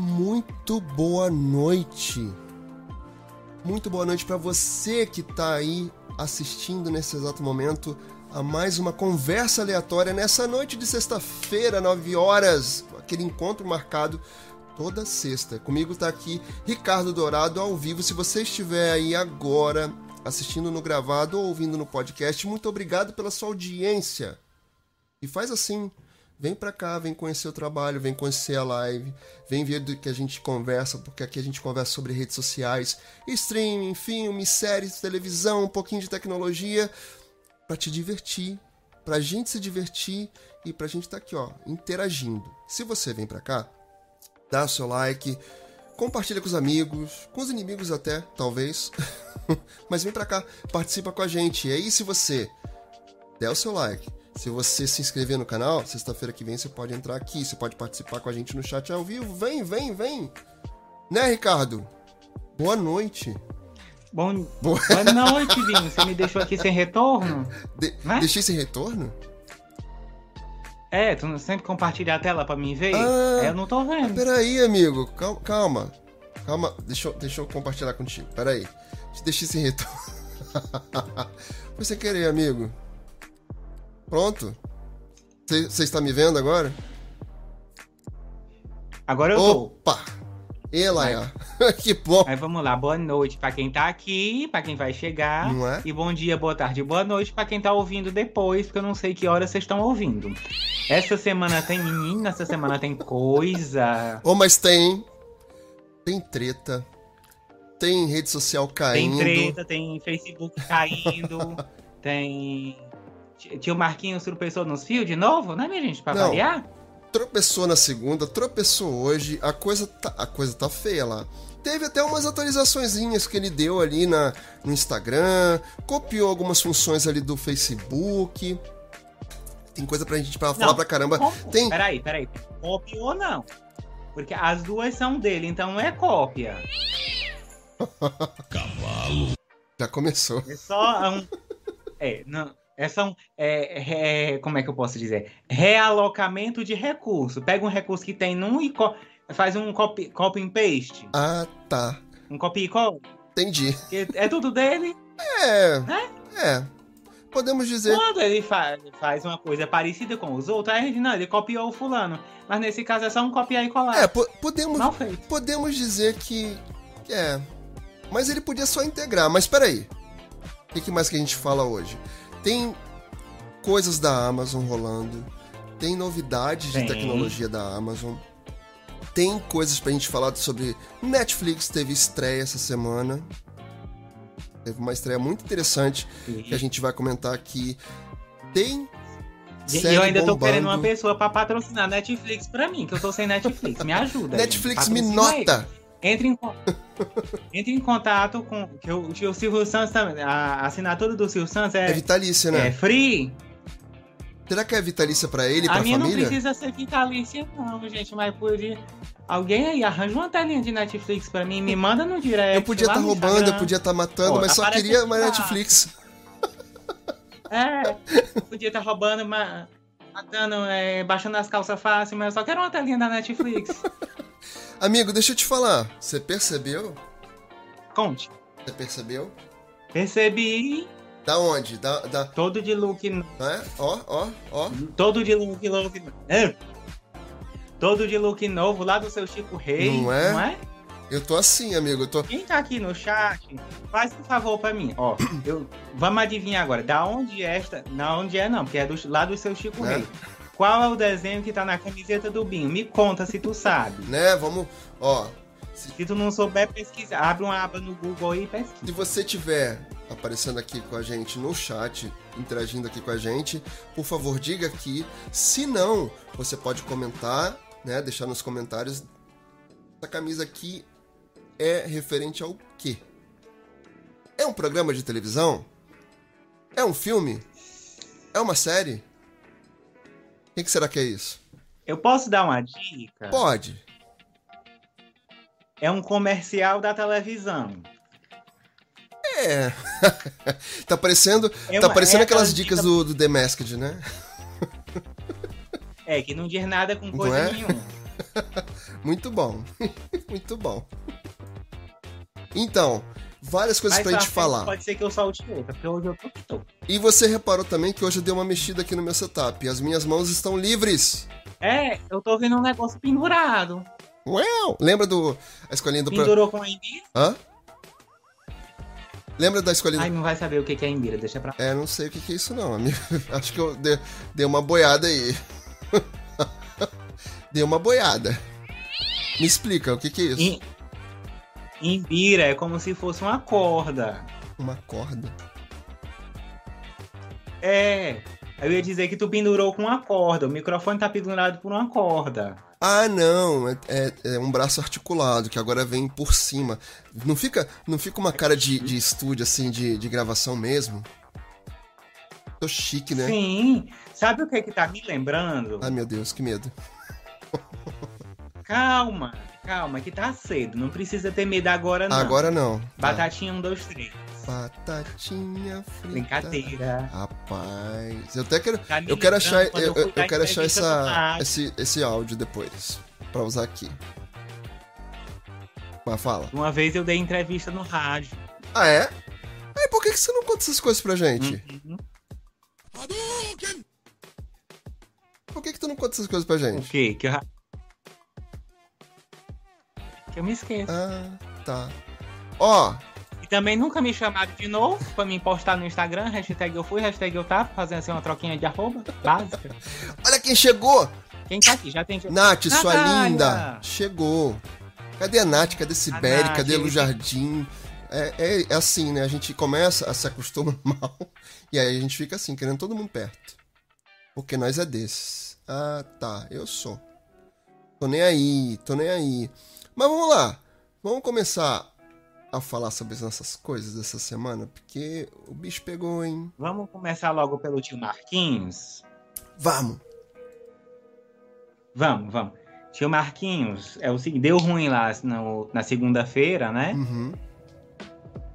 muito boa noite. Muito boa noite para você que tá aí assistindo nesse exato momento a mais uma conversa aleatória nessa noite de sexta-feira, 9 horas, aquele encontro marcado toda sexta. Comigo tá aqui Ricardo Dourado ao vivo. Se você estiver aí agora assistindo no gravado ou ouvindo no podcast, muito obrigado pela sua audiência. E faz assim, vem pra cá, vem conhecer o trabalho, vem conhecer a live, vem ver do que a gente conversa, porque aqui a gente conversa sobre redes sociais, streaming, filmes, séries, televisão, um pouquinho de tecnologia, para te divertir, pra gente se divertir e pra gente estar tá aqui, ó, interagindo. Se você vem pra cá, dá o seu like, compartilha com os amigos, com os inimigos até, talvez. Mas vem pra cá, participa com a gente. E aí, se você der o seu like, se você se inscrever no canal, sexta-feira que vem você pode entrar aqui, você pode participar com a gente no chat ao vivo. Vem, vem, vem! Né, Ricardo? Boa noite. Bom... Boa... Boa noite, Vinho. Você me deixou aqui sem retorno? De... Né? Deixei sem retorno? É, tu sempre compartilha a tela pra mim ver? Ah, eu não tô vendo. Peraí, amigo. Calma. Calma. calma. Deixa, eu, deixa eu compartilhar contigo. Peraí. Te deixei sem retorno. Foi sem querer, amigo. Pronto. Você está me vendo agora? Agora eu Opa! tô. Ela, que bom. Aí vamos lá, boa noite para quem tá aqui, para quem vai chegar. Não é? E bom dia, boa tarde, boa noite para quem tá ouvindo depois, porque eu não sei que hora vocês estão ouvindo. Essa semana tem menina, essa semana tem coisa. Ô, oh, mas tem. Tem treta. Tem rede social caindo. Tem treta, tem Facebook caindo. tem Tio Marquinhos tropeçou nos fios de novo, né, minha gente? Pra Não, variar? Tropeçou na segunda, tropeçou hoje, a coisa tá, a coisa tá feia lá. Teve até umas atualizações que ele deu ali na, no Instagram, copiou algumas funções ali do Facebook. Tem coisa pra gente pra falar pra caramba. Como? Tem... Peraí, peraí. Copiou não. Porque as duas são dele, então não é cópia. Cavalo. Já começou. É só um. É, não, é, são, é, é, como é que eu posso dizer? Realocamento de recurso. Pega um recurso que tem num e faz um copy, copy and paste. Ah, tá. Um copy e cola. Entendi. É tudo dele? É. Né? É. Podemos dizer. Quando ele faz, faz uma coisa parecida com os outros, aí não, ele copiou o fulano. Mas nesse caso é só um copiar e colar. É, po podemos, podemos dizer que. É. Mas ele podia só integrar. Mas peraí. O que mais que a gente fala hoje? Tem coisas da Amazon rolando, tem novidades de tecnologia da Amazon, tem coisas pra gente falar sobre Netflix, teve estreia essa semana. Teve uma estreia muito interessante Sim. que a gente vai comentar aqui. Tem e eu ainda bombando. tô querendo uma pessoa para patrocinar Netflix para mim, que eu tô sem Netflix. Me ajuda. Netflix me nota. Entre em, entre em contato com. Que o, que o Silvio Santos também. A assinatura do Silvio Santos é. É vitalícia, né? É free. Será que é vitalícia para ele, pra a minha família? não precisa ser vitalícia, não, gente, mas podia. Alguém aí arranja uma telinha de Netflix pra mim, me manda no direct. Eu podia estar tá roubando, Instagram. eu podia estar tá matando, Pô, mas só queria mais Netflix. É, podia estar tá roubando, matando, é, baixando as calças fácil, mas eu só quero uma telinha da Netflix. Amigo, deixa eu te falar. Você percebeu? Conte. Você percebeu? Percebi. Da onde? Da, da... Todo de look. É? Ó, ó, ó. Todo de look novo. É. Todo de look novo lá do seu Chico Rei. Não é? Não é? Eu tô assim, amigo. Eu tô... Quem tá aqui no chat, faz um favor pra mim. Ó, eu... vamos adivinhar agora. Da onde é esta. Da onde é, não, porque é do... lá do seu Chico é? Rei. Qual é o desenho que tá na camiseta do Binho? Me conta se tu sabe. Né, vamos. Ó. Se, se tu não souber, pesquisa. Abre uma aba no Google aí e pesquisa. Se você tiver aparecendo aqui com a gente no chat, interagindo aqui com a gente, por favor, diga aqui. Se não, você pode comentar, né? Deixar nos comentários. Essa camisa aqui é referente ao quê? É um programa de televisão? É um filme? É uma série? O que será que é isso? Eu posso dar uma dica? Pode. É um comercial da televisão. É. tá parecendo, é tá parecendo é aquelas dicas dica... do, do The Masked, né? É, que não diz nada com coisa é? nenhuma. Muito bom. Muito bom. Então, várias coisas Mas pra gente falar. Pode ser que eu solte outra, porque hoje eu tô que tô. E você reparou também que hoje eu dei uma mexida aqui no meu setup. As minhas mãos estão livres. É, eu tô vendo um negócio pendurado. Uau! Lembra do a escolinha do Pendurou com a Embira? Hã? Lembra da escolinha Ai, não vai saber o que é Embira, deixa pra É, não sei o que, é isso não, amigo. Acho que eu dei, uma boiada aí. dei uma boiada. Me explica, o que, que é isso? Imbira é como se fosse uma corda. Uma corda. É. Eu ia dizer que tu pendurou com uma corda. O microfone tá pendurado por uma corda. Ah, não, é, é- é um braço articulado que agora vem por cima. Não fica, não fica uma cara de, de estúdio assim, de, de gravação mesmo? Tô chique, né? Sim. Sabe o que que tá me lembrando? Ai meu Deus, que medo. Calma, calma, que tá cedo. Não precisa ter medo agora, não. Agora não. Tá. Batatinha, um, dois, três. Batatinha frita. Brincadeira. Rapaz, eu até quero, Tá eu quero achar, eu, eu- eu quero achar essa, esse, esse áudio depois pra usar aqui. Mas fala. Uma vez eu dei entrevista no rádio. Ah é? Aí por que, que você não conta essas coisas pra gente? Uhum. Por que, que tu não conta essas coisas pra O gente? quê? Que eu... eu me esqueço. Ah, tá. Ó, E também nunca me chamaram de novo pra me postar no Instagram. Hashtag eu fui, hashtag eu tava. Fazendo assim uma troquinha de arroba básica. olha quem chegou! Quem tá aqui? Já tem... Nath, sua Natália! linda! Chegou! Cadê a Nath? Cadê Sibeli? Nath, Cadê ele- Jardim? É, é- é assim, né? A gente começa a se acostuma mal e aí a gente fica assim, querendo todo mundo perto. Porque nós é desses. Ah, tá. Eu sou. Tô nem aí, tô nem aí. Mas vamos lá. Vamos começar a falar sobre as nossas coisas dessa semana, porque o bicho pegou, hein? Vamos começar logo pelo tio Marquinhos? Vamos! Vamos, vamos. Tio Marquinhos, é o seguinte, deu ruim lá no- na segunda-feira, né? Uhum.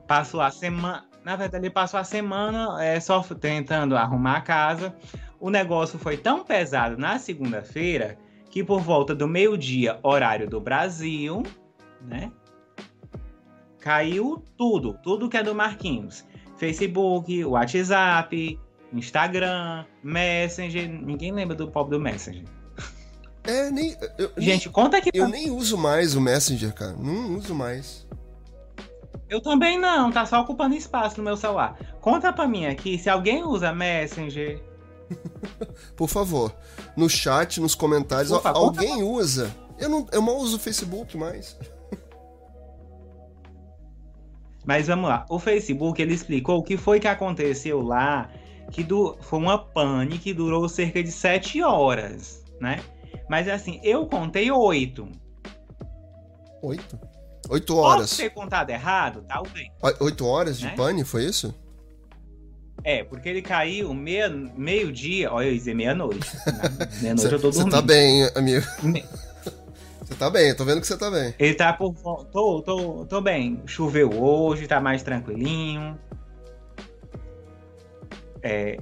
Passou a semana. Na verdade, ele passou a semana é, só tentando arrumar a casa. O negócio foi tão pesado na segunda-feira que por volta do meio-dia, horário do Brasil, né? Caiu tudo, tudo que é do Marquinhos. Facebook, WhatsApp, Instagram, Messenger. Ninguém lembra do pobre do Messenger. É, nem. Eu, nem- Gente, conta aqui eu pra nem uso mais o Messenger, cara. Não uso mais. Eu também não, tá só ocupando espaço no meu celular. Conta pra mim aqui se alguém usa Messenger. Por favor, no chat, nos comentários, alguém usa. Eu, não, eu mal uso o Facebook mais. Mas vamos lá. O Facebook ele explicou o que foi que aconteceu lá, que foi uma pane que durou cerca de sete horas, né? Mas assim, eu contei oito. Oito? Oito horas. ter contado errado? Talvez. O- Oito horas de Né? pane, foi isso? É, porque ele caiu meia, meio-dia. Olha, eu ia dizer meia-noite. Meia-noite eu tô Você dormindo. tá bem, amigo. Me- Você tá bem, eu tô vendo que você tá bem. Ele tá por. Tô, tô, tô bem. Choveu hoje, tá mais tranquilinho. É.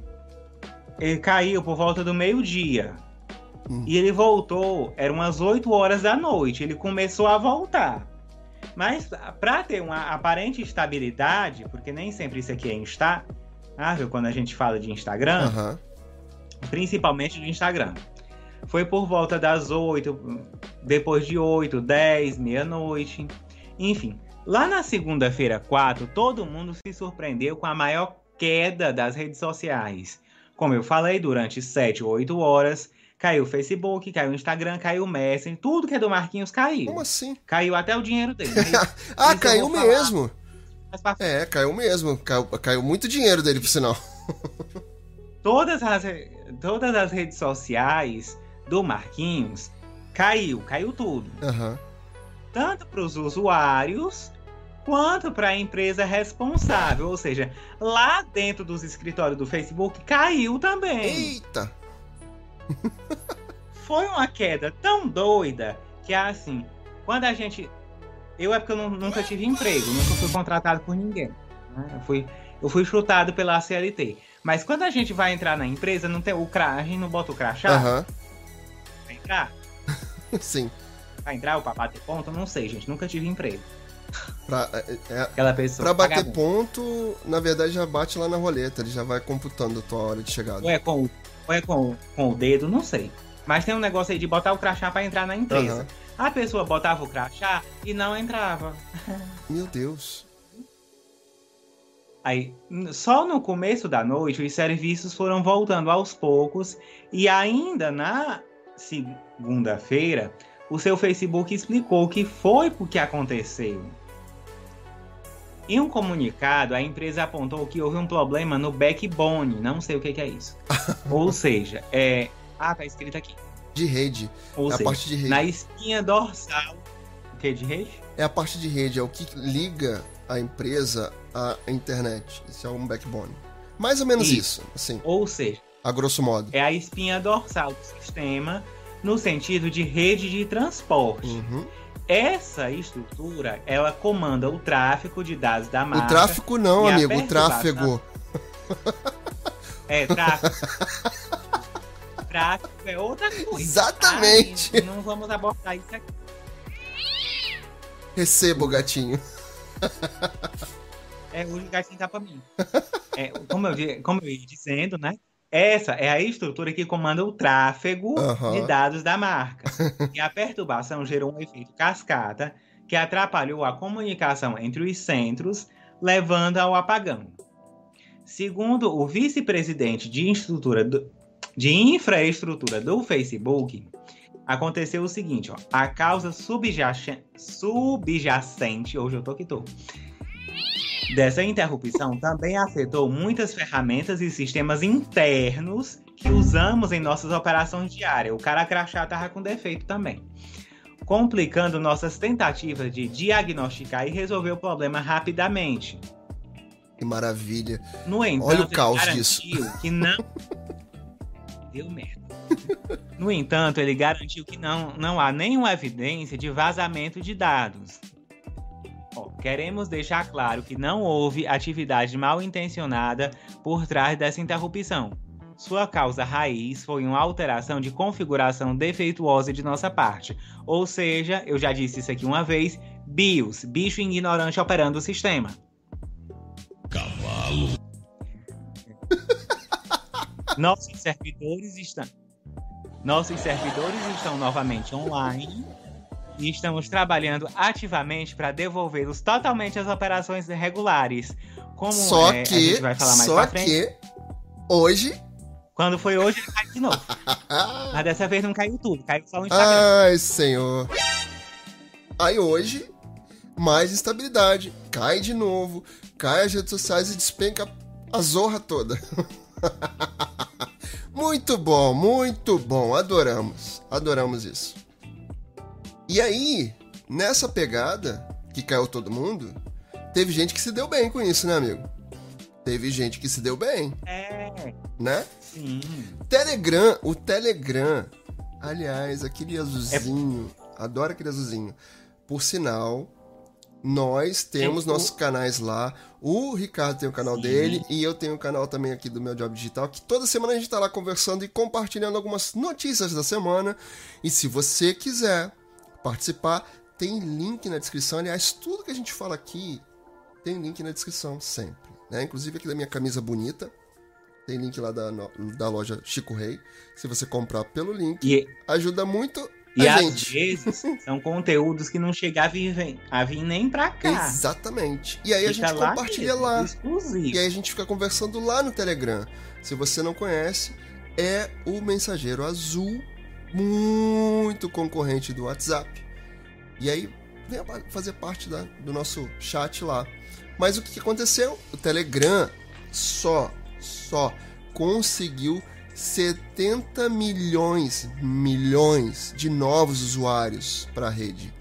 Ele caiu por volta do meio-dia. Hum. E ele voltou, eram umas 8 horas da noite. Ele começou a voltar. Mas para ter uma aparente estabilidade, porque nem sempre isso aqui é instável quando a gente fala de Instagram, Aham. principalmente do Instagram. Foi por volta das 8, depois de 8, 10, meia-noite. Enfim, lá na segunda-feira 4, todo mundo se surpreendeu com a maior queda das redes sociais. Como eu falei, durante 7 ou 8 horas, caiu o Facebook, caiu o Instagram, caiu o Messenger, tudo que é do Marquinhos caiu. Como assim? Caiu até o dinheiro dele. Ah, caiu vou falar. É, caiu mesmo. Caiu, caiu muito dinheiro dele, por sinal. todas as, todas as redes sociais do Marquinhos caiu, caiu tudo. Aham. Tanto para os usuários quanto para a empresa responsável. Ou seja, lá dentro dos escritórios do Facebook caiu também. Eita! Foi uma queda tão doida que assim, quando a gente. Eu é porque eu nu- nunca tive emprego, nunca fui contratado por ninguém. né? Eu, fui, eu fui chutado pela CLT. Mas quando a gente vai entrar na empresa, não tem o cra, a gente não bota o crachá Aham. pra entrar. Sim. pra entrar ou pra bater ponto, não sei, gente. Nunca tive emprego. Pra, é, é, Aquela pessoa. pra bater ponto, na verdade já bate lá na roleta, ele já vai computando a tua hora de chegada. Ou é com, o- ou é com, com o dedo, não sei. Mas tem um negócio aí de botar o crachá pra entrar na empresa. Aham. A pessoa botava o crachá e não entrava. Meu Deus. Aí, só no começo da noite, os serviços foram voltando aos poucos e ainda na segunda-feira, o seu Facebook explicou o que foi o que aconteceu. Em um comunicado, a empresa apontou que houve um problema no backbone, não sei o que, que é isso. Ou seja, é. Ah, tá escrito aqui. De rede. Ou é a seja, parte de rede. na espinha dorsal. O que de rede? É a parte de rede, é o que liga a empresa à internet. Isso é um backbone. Mais ou menos Isso. isso, assim, Ou seja, a grosso modo. é a espinha dorsal do sistema no sentido de rede de transporte. Uhum. Essa estrutura, ela comanda o tráfego de dados da marca. O tráfico não, a amigo, o tráfego. É, tráfego. tráfego é outra coisa. Exatamente. Ai, não vamos abordar isso aqui. Receba o gatinho. É, o gatinho tá pra mim. É, como, eu, como eu ia dizendo, né? Essa é a estrutura que comanda o tráfego Aham. de dados da marca. E a perturbação gerou um efeito cascata que atrapalhou a comunicação entre os centros, levando ao apagão. Segundo o vice-presidente de, estrutura do- de infraestrutura do Facebook, aconteceu o seguinte: ó, a causa subjace- subjacente, hoje eu tô que tô, dessa interrupção também afetou muitas ferramentas e sistemas internos que usamos em nossas operações diárias. O cara crachá tava com defeito também. Complicando nossas tentativas de diagnosticar e resolver o problema rapidamente. Que maravilha. No entanto, Olha o caos garantiu que não. Deu merda. No entanto, ele garantiu que não, não há nenhuma evidência de vazamento de dados. Ó, queremos deixar claro que não houve atividade mal intencionada por trás dessa interrupção. Sua causa raiz foi uma alteração de configuração defeituosa de nossa parte. Ou seja, eu já disse isso aqui uma vez: BIOS, bicho ignorante operando o sistema. Nossos servidores estão. Nossos servidores estão novamente online e estamos trabalhando ativamente para devolvê-los totalmente às operações regulares. Como só é, a que, gente vai falar mais só pra frente. que, hoje... Quando foi hoje, ele caiu de novo. Mas dessa vez não caiu tudo, caiu só o Instagram. Ai, senhor. Aí hoje, mais instabilidade. Cai de novo, cai as redes sociais e despenca a zorra toda. muito bom, muito bom. Adoramos, adoramos isso. E aí, nessa pegada que caiu todo mundo, teve gente que se deu bem com isso, né, amigo? Teve gente que se deu bem, É, né? sim. Telegram, o Telegram. Aliás, aquele azulzinho. Adoro aquele azulzinho. Por sinal, nós temos nossos canais lá. O Ricardo tem o canal Sim. dele e eu tenho o canal também aqui do meu Job Digital, que toda semana a gente tá lá conversando e compartilhando algumas notícias da semana. E se você quiser participar, tem link na descrição. Aliás, tudo que a gente fala aqui tem link na descrição sempre. Né? Inclusive aqui da minha camisa bonita. Tem link lá da, da loja Chico Rei. Se você comprar pelo link, E, ajuda muito e a às gente. vezes são conteúdos que não chegam a vir, a nem pra cá. Exatamente. E aí a Fica gente lá compartilha mesmo, lá. Exclusivo. E aí a gente fica conversando lá no Telegram. Se você não conhece, é o mensageiro azul, muito concorrente do WhatsApp. E aí pa- fazer parte da- do nosso chat lá. Mas o que que aconteceu? O Telegram só, só conseguiu 70 milhões, milhões de novos usuários para a rede.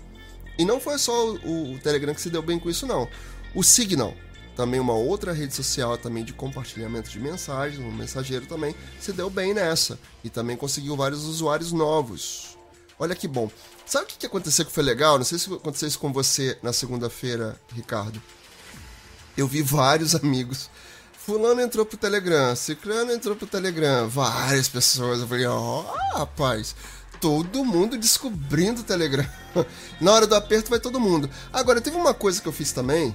E não foi só o, o Telegram que se deu bem com isso, não. O Signal, também uma outra rede social também de compartilhamento de mensagens, um mensageiro também, se deu bem nessa. E também conseguiu vários usuários novos. Olha que bom. Sabe o que que aconteceu que foi legal? Não sei se aconteceu isso com você na segunda-feira, Ricardo. Eu vi vários amigos. Fulano entrou pro Telegram, Ciclano entrou pro Telegram, várias pessoas. Eu falei, ó, rapaz, todo mundo descobrindo o Telegram. Na hora do aperto vai todo mundo. Agora, teve uma coisa que eu fiz também.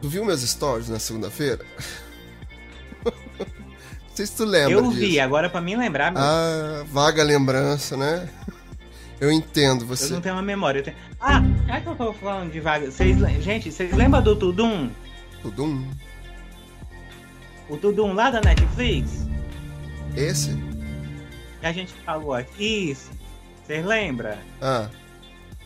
Tu viu meus stories na segunda-feira? Não sei se tu lembra. Eu disso. vi, agora pra mim lembrar. Meu... Ah, vaga lembrança, né? Eu entendo Eu você. não tenho uma memória. Eu tenho... Ah, já que eu tô falando de vaga. Le- Gente, vocês lembram do Tudum? Tudo um. O Tudum lá da Netflix? Esse? Que a gente falou aqui. Isso. Vocês lembram? Ah,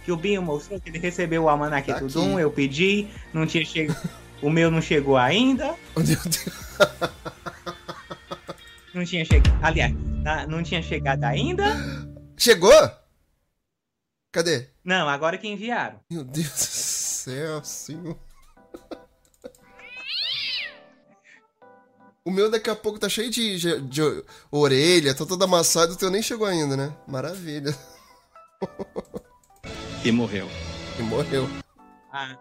Que o Binho mostrou que ele recebeu o almanac Tá aqui. eu pedi, não tinha chegado. o meu não chegou ainda. meu Deus. Não tinha chegado. Aliás, na- não tinha chegado ainda. Chegou? Cadê? Não, agora que enviaram. Meu Deus do céu, senhor. O meu daqui a pouco tá cheio de, de, de orelha, tá todo amassado, o teu nem chegou ainda, né? Maravilha. E morreu. E morreu. A,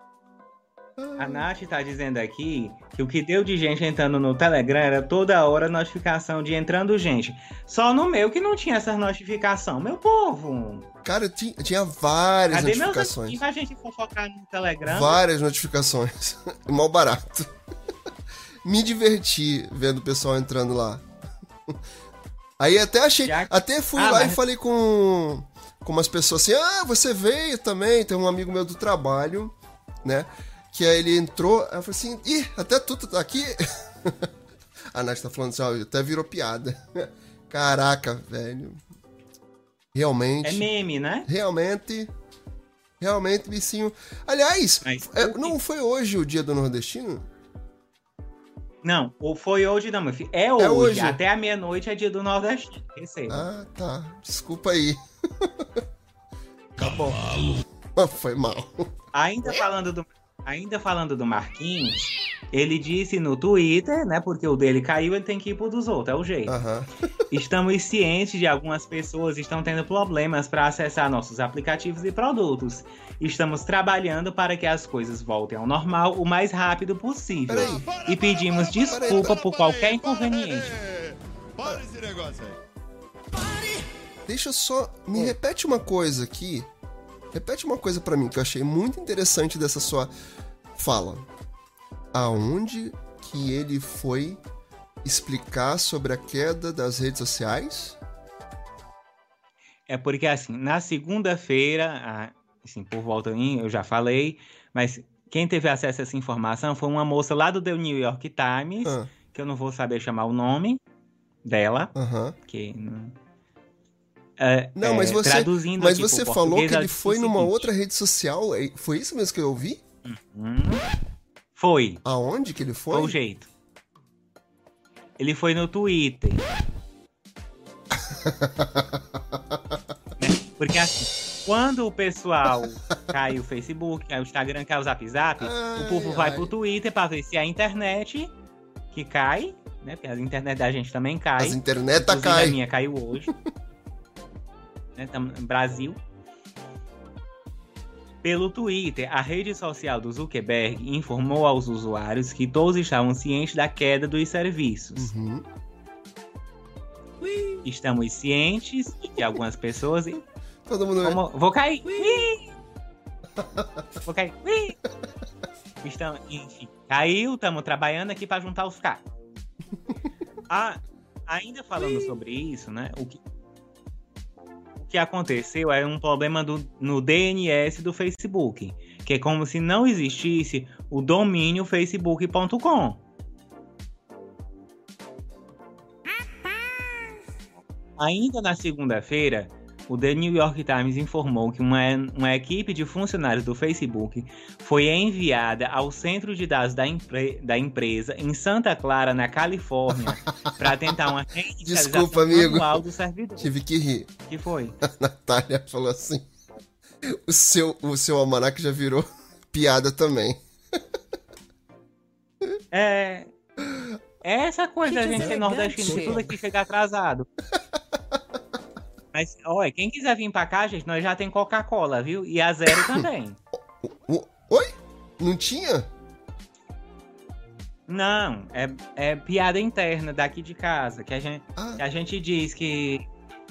a Nath tá dizendo aqui que o que deu de gente entrando no Telegram era toda hora notificação de entrando gente. Só no meu que não tinha essa notificação. Meu povo! Cara, tinha, tinha várias Cadê meus notificações. amigos pra gente fofocar no Telegram? Várias notificações. Mal barato. Me diverti vendo o pessoal entrando lá. Aí até achei. Já- Até fui Ah, lá mas- e falei com, com umas pessoas assim: Ah, você veio também. Tem um amigo meu do trabalho, né? Que aí ele entrou. Aí eu falei assim: Ih, até tu tá aqui. A Nath tá falando assim: até virou piada. Caraca, velho. Realmente. É meme, né? Realmente. Realmente, bicinho. Aliás, Mas é, não foi hoje o dia do nordestino? Não, ou foi hoje não, meu filho. É hoje. hoje. Até a meia-noite é dia do Nordeste. Receba. Ah, tá. Desculpa aí. tá bom. Foi mal. Ainda falando do ainda falando do Marquinhos, ele disse no Twitter, né, porque o dele caiu, ele tem que ir pro dos outros, é o jeito. Aham. Estamos cientes de algumas pessoas estão tendo problemas para acessar nossos aplicativos e produtos. Estamos trabalhando para que as coisas voltem ao normal o mais rápido possível. Peraí. E pedimos desculpa por qualquer inconveniente. Para esse negócio aí. Deixa eu só. Me repete uma coisa aqui. Repete uma coisa pra mim que eu achei muito interessante dessa sua fala. Aonde que ele foi explicar sobre a queda das redes sociais? É porque, assim, na segunda-feira, assim, por volta, em- eu já falei, mas quem teve acesso a essa informação foi uma moça lá do The New York Times, Ah, que eu não vou saber chamar o nome dela, Aham. que não. É, Não, é, mas você, traduzindo mas aqui você falou que ele foi o numa seguinte, outra rede social. é- Foi isso mesmo que eu ouvi? hum, foi, Aonde que ele foi o foi? jeito. Ele foi no Twitter. Porque assim, quando o pessoal cai o Facebook, cai o Instagram, cai o Zap Zap, Ai, o povo vai ai. pro Twitter pra ver se é a internet que cai, né? Porque a internet da gente também cai. As internet a cai. minha caiu hoje. né? Brasil. Pelo Twitter, a rede social do Zuckerberg informou aos usuários que todos estavam cientes da queda dos serviços. Uhum. Estamos cientes de algumas pessoas. Todo mundo. Como- Vou cair! Vou cair! Estamos, enfim, caiu, estamos trabalhando aqui para juntar os cacos. Ah, ainda falando sobre isso, né? O que, que aconteceu é um problema do, no DNS do Facebook, que é como se não existisse o domínio facebook.com. Ainda na segunda-feira, o The New York Times informou que uma, uma equipe de funcionários do Facebook foi enviada ao centro de dados da, empre- da empresa em Santa Clara, na Califórnia, para tentar uma Desculpa, amigo. manual do servidor. Tive que rir. que foi? A Natália falou assim: o seu, o seu almanac já virou piada também. É. é essa coisa a Que gente ser nordestino, tudo aqui chega atrasado. Mas, olha, quem quiser vir pra cá, gente, nós já tem Coca-Cola, viu? E a Zero também. Oi? Não tinha? Não, é, é piada interna daqui de casa, que a gente, Ah, a gente diz que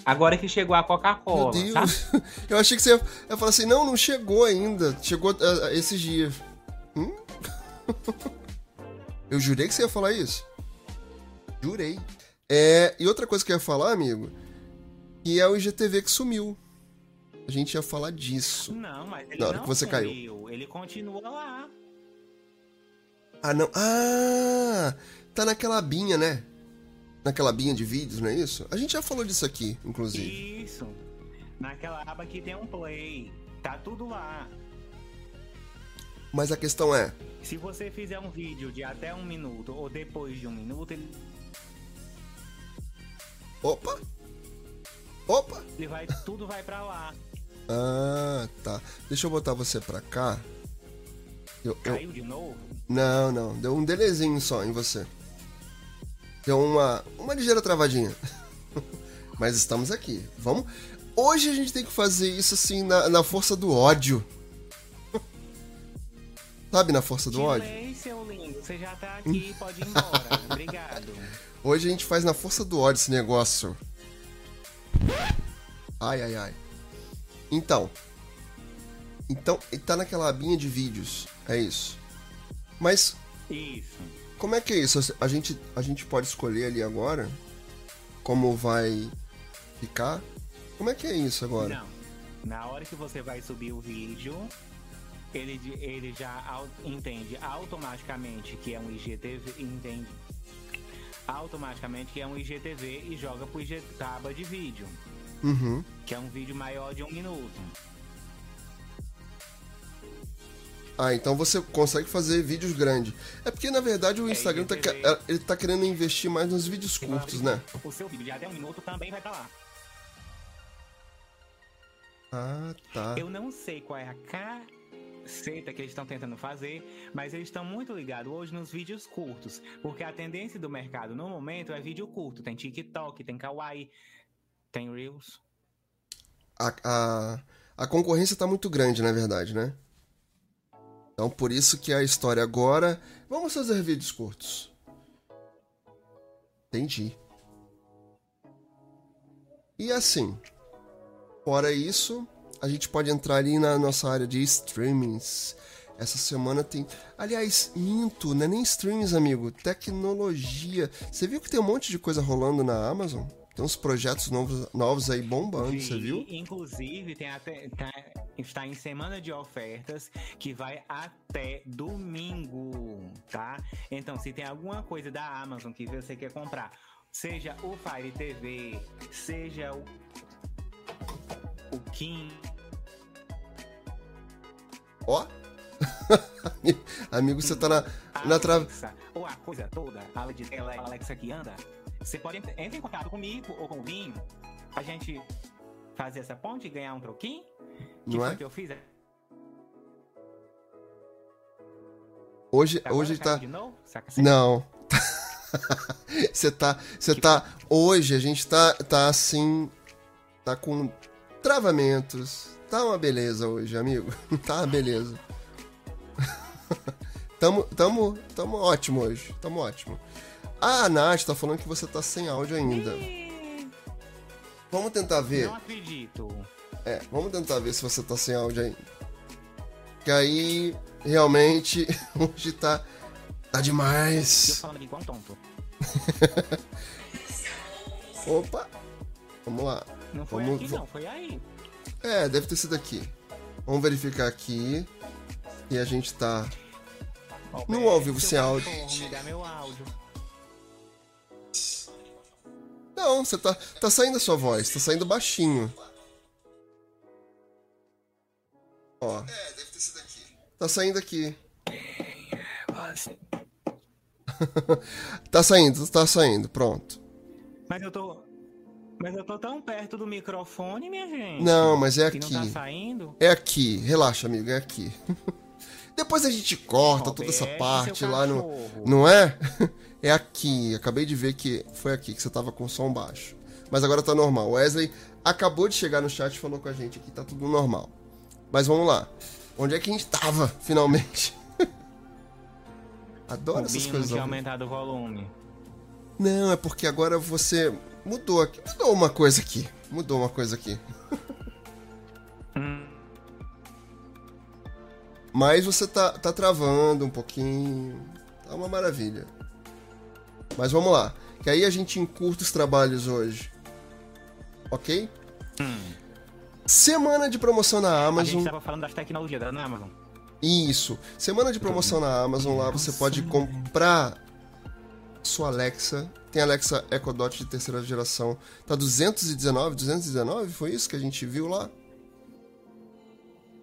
Agora que chegou a Meu Coca-Cola, Deus. tá? Eu achei que você ia, ia falar assim, não, não chegou ainda. Chegou ah, ah, esses dias. Hum? Eu jurei que você ia falar isso. Jurei. É, e outra coisa que eu ia falar, amigo, que é o IGTV que sumiu. A gente ia falar disso. Não, mas ele Na hora não que você caiu. sumiu, Ele continua lá. Ah, não. Ah! Tá naquela abinha, né? Naquela abinha de vídeos, não é isso? A gente já falou disso aqui, inclusive. Isso. Naquela aba que tem um play. Tá tudo lá. Mas a questão é, Se você fizer um vídeo de até um minuto ou depois de um minuto, ele, opa! Opa! vai, tudo vai pra lá. Ah, tá. Deixa eu botar você pra cá. Eu, eu- Caiu de novo? Não, não. Deu um delezinho só em você. Deu uma, uma ligeira travadinha. Mas estamos aqui. Vamos. Hoje a gente tem que fazer isso assim na, na força do ódio. Sabe, na força do ódio? Delay, seu lindo. Você já tá aqui, pode ir embora. Obrigado. Hoje a gente faz na força do ódio esse negócio. Ai, ai, ai. Então. Então, e tá naquela abinha de vídeos. É isso. Mas Isso. como é que é isso? A gente, a gente pode escolher ali agora como vai ficar? Como é que é isso agora? Não. Na hora que você vai subir o vídeo, ele, ele já entende automaticamente que é um IGTV, entende automaticamente que é um IGTV e joga pro IG, aba de vídeo, Uhum. que é um vídeo maior de um minuto. Ah, então você consegue fazer vídeos grandes. É porque na verdade o Instagram tá, IGTV. que- ele tá querendo investir mais nos vídeos curtos, né? O seu vídeo de até um minuto também vai pra lá. Ah, tá. Eu não sei qual é a que eles estão tentando fazer, mas eles estão muito ligados hoje nos vídeos curtos, porque a tendência do mercado no momento é vídeo curto. Tem TikTok, tem Kawaii, tem Reels. A, a, a concorrência tá muito grande, na verdade, né? Então por isso que a história agora. Vamos fazer vídeos curtos. Entendi. E assim, fora isso, a gente pode entrar ali na nossa área de streamings. Essa semana tem. Aliás, minto, não é nem streamings, amigo. Tecnologia. Você viu que tem um monte de coisa rolando na Amazon? Tem uns projetos novos, novos aí bombando, você Vi, viu? Inclusive, tem até, tá- está em semana de ofertas que vai até domingo, tá? Então, se tem alguma coisa da Amazon que você quer comprar, seja o Fire TV, seja o, o Kim, Ó. Amigo, você tá na, na trava. Alexa, ou a coisa toda, a de tela Alexa que anda, você pode ent- entrar em contato comigo ou com o Vinho pra gente fazer essa ponte e ganhar um troquinho. Que Não é? que eu fiz. Hoje, Agora hoje tá. Saca assim? Não. Você tá. Você tá. Hoje a gente tá, tá assim. Tá com travamentos. Tá uma beleza hoje, amigo. Tá uma beleza. Tamo, tamo, tamo ótimo hoje. Tamo ótimo. A Nath tá falando que você tá sem áudio ainda. Vamos tentar ver. Não acredito. É, vamos tentar ver se você tá sem áudio ainda. Que aí, realmente, hoje tá. Tá Eu demais. falando aqui igual tonto. Opa! Vamos lá. Não foi Vamos- aqui, não, foi aí. É, deve ter sido aqui. Vamos verificar aqui. E a gente tá. No ao vivo Seu sem áudio. áudio. Não, você tá. Tá saindo a sua voz, tá saindo baixinho. Ó. É, deve ter sido aqui. Tá saindo aqui. Tá saindo, tá saindo, pronto. Mas eu tô. Mas eu tô tão perto do microfone, minha gente. Não, mas é E não tá aqui. saindo? É aqui, relaxa, amigo, é aqui. Depois a gente corta toda essa Roberto, parte lá no. Não é? É aqui. Acabei de ver que foi aqui que você tava com som baixo. Mas agora tá normal. Wesley acabou de chegar no chat e falou com a gente aqui, tá tudo normal. Mas vamos lá. Onde é que a gente tava, finalmente? Adoro O essas Binho não coisas. tinha aumentado o volume. Não, é porque agora você mudou aqui. Mudou uma coisa aqui. mudou uma coisa aqui. Hum. Mas você tá, tá travando um pouquinho. Tá uma maravilha. Mas vamos lá. Que aí a gente encurta os trabalhos hoje. Ok? Semana de promoção na A Amazon. gente tava falando das tecnologias da Amazon. Isso. Semana de promoção na Amazon lá você pode comprar sua Alexa. Tem Alexa Echo Dot de terceira geração. Tá 219, 219, foi isso que a gente viu lá?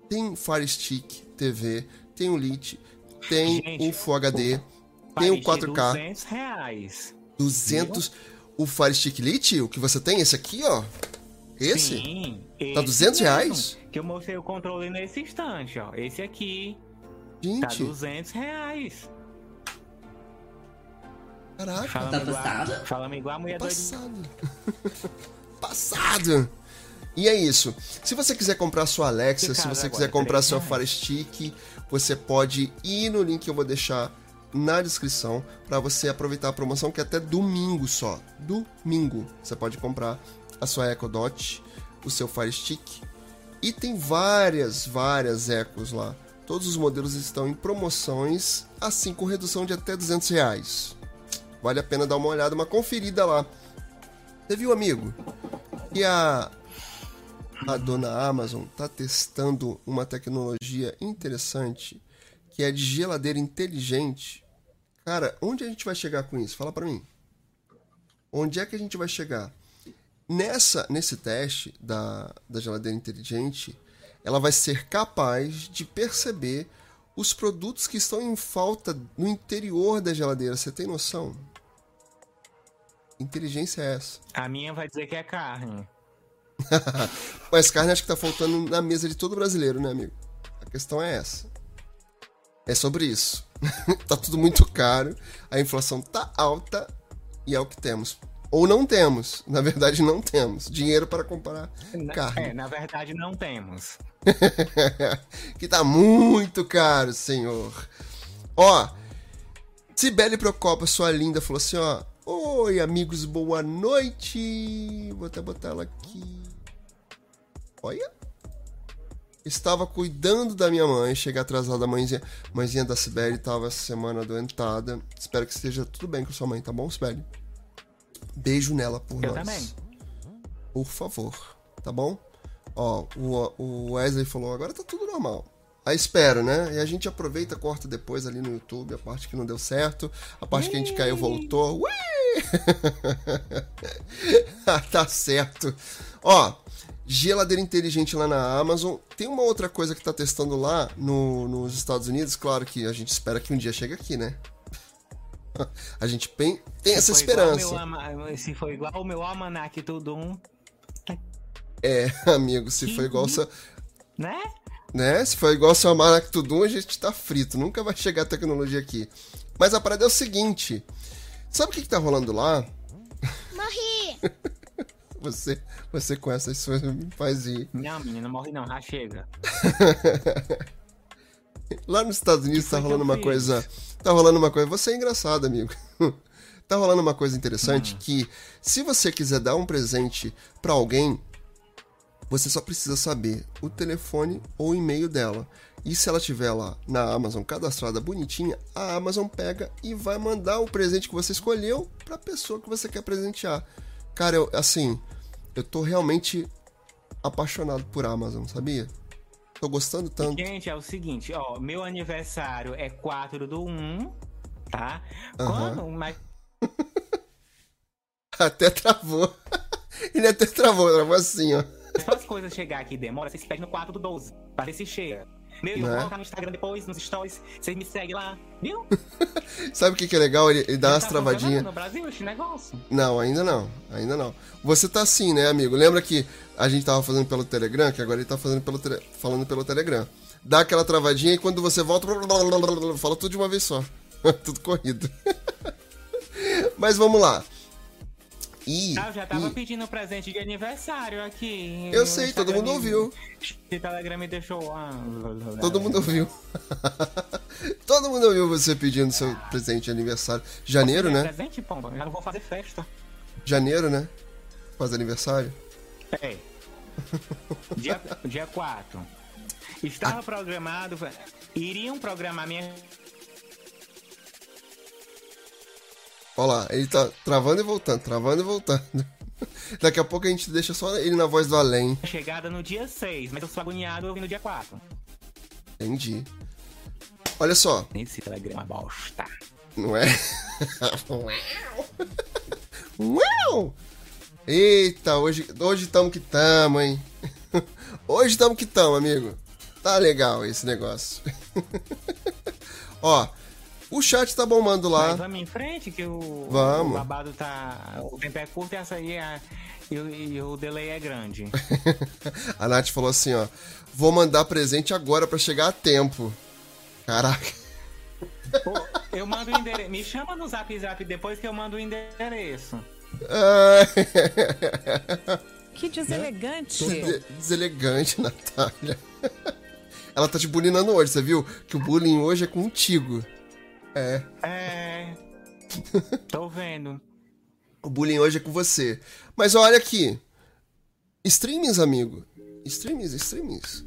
Tem Fire Stick TV, tem o Lite, tem Gente, o Full HD, tem o Parecia 4K, 200 reais. 200 o Fire Stick Lite, o que você tem esse aqui, ó. Esse? Sim. Tá esse 200 mesmo, reais? Que eu mostrei o controle nesse instante, ó. Esse aqui tá Gente, 200 reais. Caraca. Falando Tá igual, tostado? falando igual a mulher doida. Passado. Passado. E é isso. Se você quiser comprar sua Alexa, se você agora, quiser comprar reais. Fire Stick, você pode ir no link que eu vou deixar na descrição para você aproveitar a promoção que é até domingo só. Domingo. Você pode comprar a sua Echo Dot, o seu Fire Stick e tem várias, várias Echos lá. Todos os modelos estão em promoções, assim com redução de até 200 reais. Vale a pena dar uma olhada, uma conferida lá. Você viu, amigo? E a, a dona Amazon tá testando uma tecnologia interessante que é de geladeira inteligente. Cara, onde a gente vai chegar com isso? Fala pra mim. Onde é que a gente vai chegar? Nessa, nesse teste da, da geladeira inteligente, ela vai ser capaz de perceber os produtos que estão em falta no interior da geladeira. Você tem noção? Inteligência é essa. A minha vai dizer que é carne. Mas carne acho que tá faltando na mesa de todo brasileiro, né, amigo? A questão é essa. É sobre isso. tá tudo muito caro, a inflação tá alta e é o que temos. Ou não temos. Na verdade, não temos dinheiro para comprar Na- carne. É, na verdade não temos. que tá muito caro, senhor. Ó, Sibeli Procopa, sua linda, falou assim, ó. Oi, amigos, boa noite. Vou até botar ela aqui. Olha. Estava cuidando da minha mãe, cheguei atrasada, a mãezinha, mãezinha da Sibeli tava essa semana adoentada. Espero que esteja tudo bem com sua mãe, tá bom, Sibeli? Beijo nela por Eu nós. também. Por favor, tá bom? Ó, o, o Wesley falou, agora tá tudo normal. Aí espero, né? E a gente aproveita, corta depois ali no YouTube, a parte que não deu certo, a parte que a gente caiu voltou. Ui! Ah, tá certo. Ó, geladeira inteligente lá na Amazon. Tem uma outra coisa que tá testando lá no- nos Estados Unidos, claro que a gente espera que um dia chegue aqui, né? A gente tem, tem essa esperança. meu ama- Se for igual o meu almanac tudo um, É, amigo, se for igual o seu, né? né? Se for igual o seu Almanac Tudum, a gente tá frito. Nunca vai chegar a tecnologia aqui. Mas a parada é o seguinte. Sabe o que, que tá rolando lá? Morri! Você, você com essas suas me faz ir. Não, menino, não morre não, já chega. Lá nos Estados Unidos tá rolando uma fiz? coisa. Tá rolando uma coisa. Você é engraçado, amigo. tá rolando uma coisa interessante que, se você quiser dar um presente pra alguém, você só precisa saber o telefone ou o e-mail dela. E se ela tiver lá na Amazon cadastrada bonitinha, a Amazon pega e vai mandar o presente que você escolheu pra pessoa que você quer presentear. Cara, eu, assim, eu tô realmente apaixonado por Amazon, sabia? Tô gostando tanto. Gente, é o seguinte, ó, meu aniversário é 4 do 1, tá? Aham. Quando, mas Até travou. Ele até travou, travou assim, ó. Se as coisas chegar aqui e demora, vocês pedem no 4 do 12, pra ver se chega. Meu, eu Né? vou colocar no Instagram depois, nos stories, vocês me seguem lá, viu? Sabe o que, que é legal? Ele, ele dá Já umas tá travadinhas. No Brasil, esse negócio. Não, ainda não. Ainda não. Você tá assim, né, amigo? Lembra que a gente tava fazendo pelo Telegram, que agora ele tá fazendo pelo tele- falando pelo Telegram. Dá aquela travadinha e quando você volta, fala tudo de uma vez só. tudo corrido. Mas vamos lá. E, Ah, eu já tava e- pedindo presente de aniversário aqui. Eu sei, todo mundo ouviu. O Telegram me deixou. ah, Todo mundo ouviu. Todo mundo ouviu você pedindo seu presente de aniversário. Janeiro, né? Presente, pomba, já não vou fazer festa. Janeiro, né? Faz aniversário. É. Dia, dia 4. Estava programado. Iriam programar minha. Olha lá, ele tá travando e voltando, travando e voltando. Daqui a pouco a gente deixa só ele na voz do além. Chegada no dia 6, mas eu sou agoniado eu vim no dia 4. Entendi. Olha só. Esse telegrama bosta. Não é? Uau! Eita, hoje hoje tamo que tamo, hein? Hoje tamo que tamo, amigo. Tá legal esse negócio. Ó, o chat tá bombando lá. Mas vamos em frente, que o, Vamos. o babado tá. O tempo é curto e essa aí é, e, o- e o delay é grande. A Nath falou assim, ó. Vou mandar presente agora pra chegar a tempo. Caraca. Pô, eu mando o endereço. Me chama no zap zap depois que eu mando o endereço. Ah, Que deselegante. de- Deselegante, Natália. Ela tá te bulinando hoje, você viu? Que o bullying hoje é contigo. É. É. Tô vendo. O bullying hoje é com você. Mas olha aqui. Streamings, amigo. Streamings, streamings.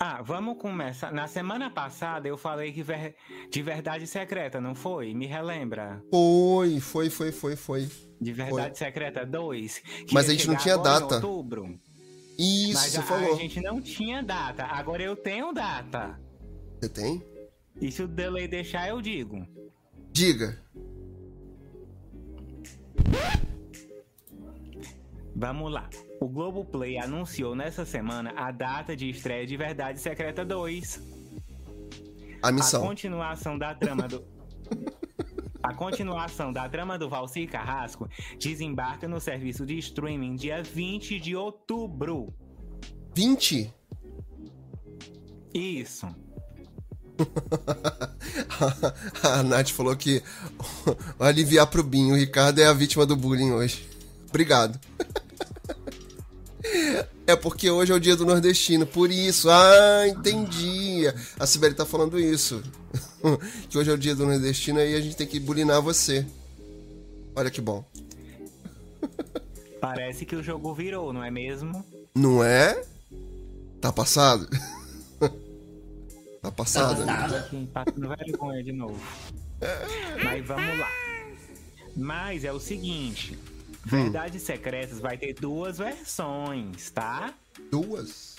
Ah, vamos começar. Na semana passada eu falei que ver- de verdade secreta, não foi? Me relembra. Foi, foi, foi, foi, foi. De verdade secreta 2. Mas a gente não tinha data. Outubro. Isso, Mas você a, falou. a gente não tinha data. Agora eu tenho data. Você tem? E se o delay deixar, eu digo. Diga. Vamos lá. O Globoplay anunciou nessa semana a data de estreia de Verdade Secreta 2. A A missão. continuação da trama do. A continuação da trama do Valcir Carrasco desembarca no serviço de streaming dia 20 de outubro. 20? Isso. a Nath falou que aliviar pro Binho. O Ricardo é a vítima do bullying hoje. Obrigado. É porque hoje é o dia do nordestino, por isso. Ah, entendi. A Sibeli tá falando isso. Que hoje é o dia do nordestino e a gente tem que bulinar você. Olha que bom. Parece que o jogo virou, não é mesmo? Não é? Tá passado? Tá passado, né? Passando vergonha de novo. Mas vamos lá. Mas é o seguinte: Verdades Secretas vai ter duas versões, tá? Duas?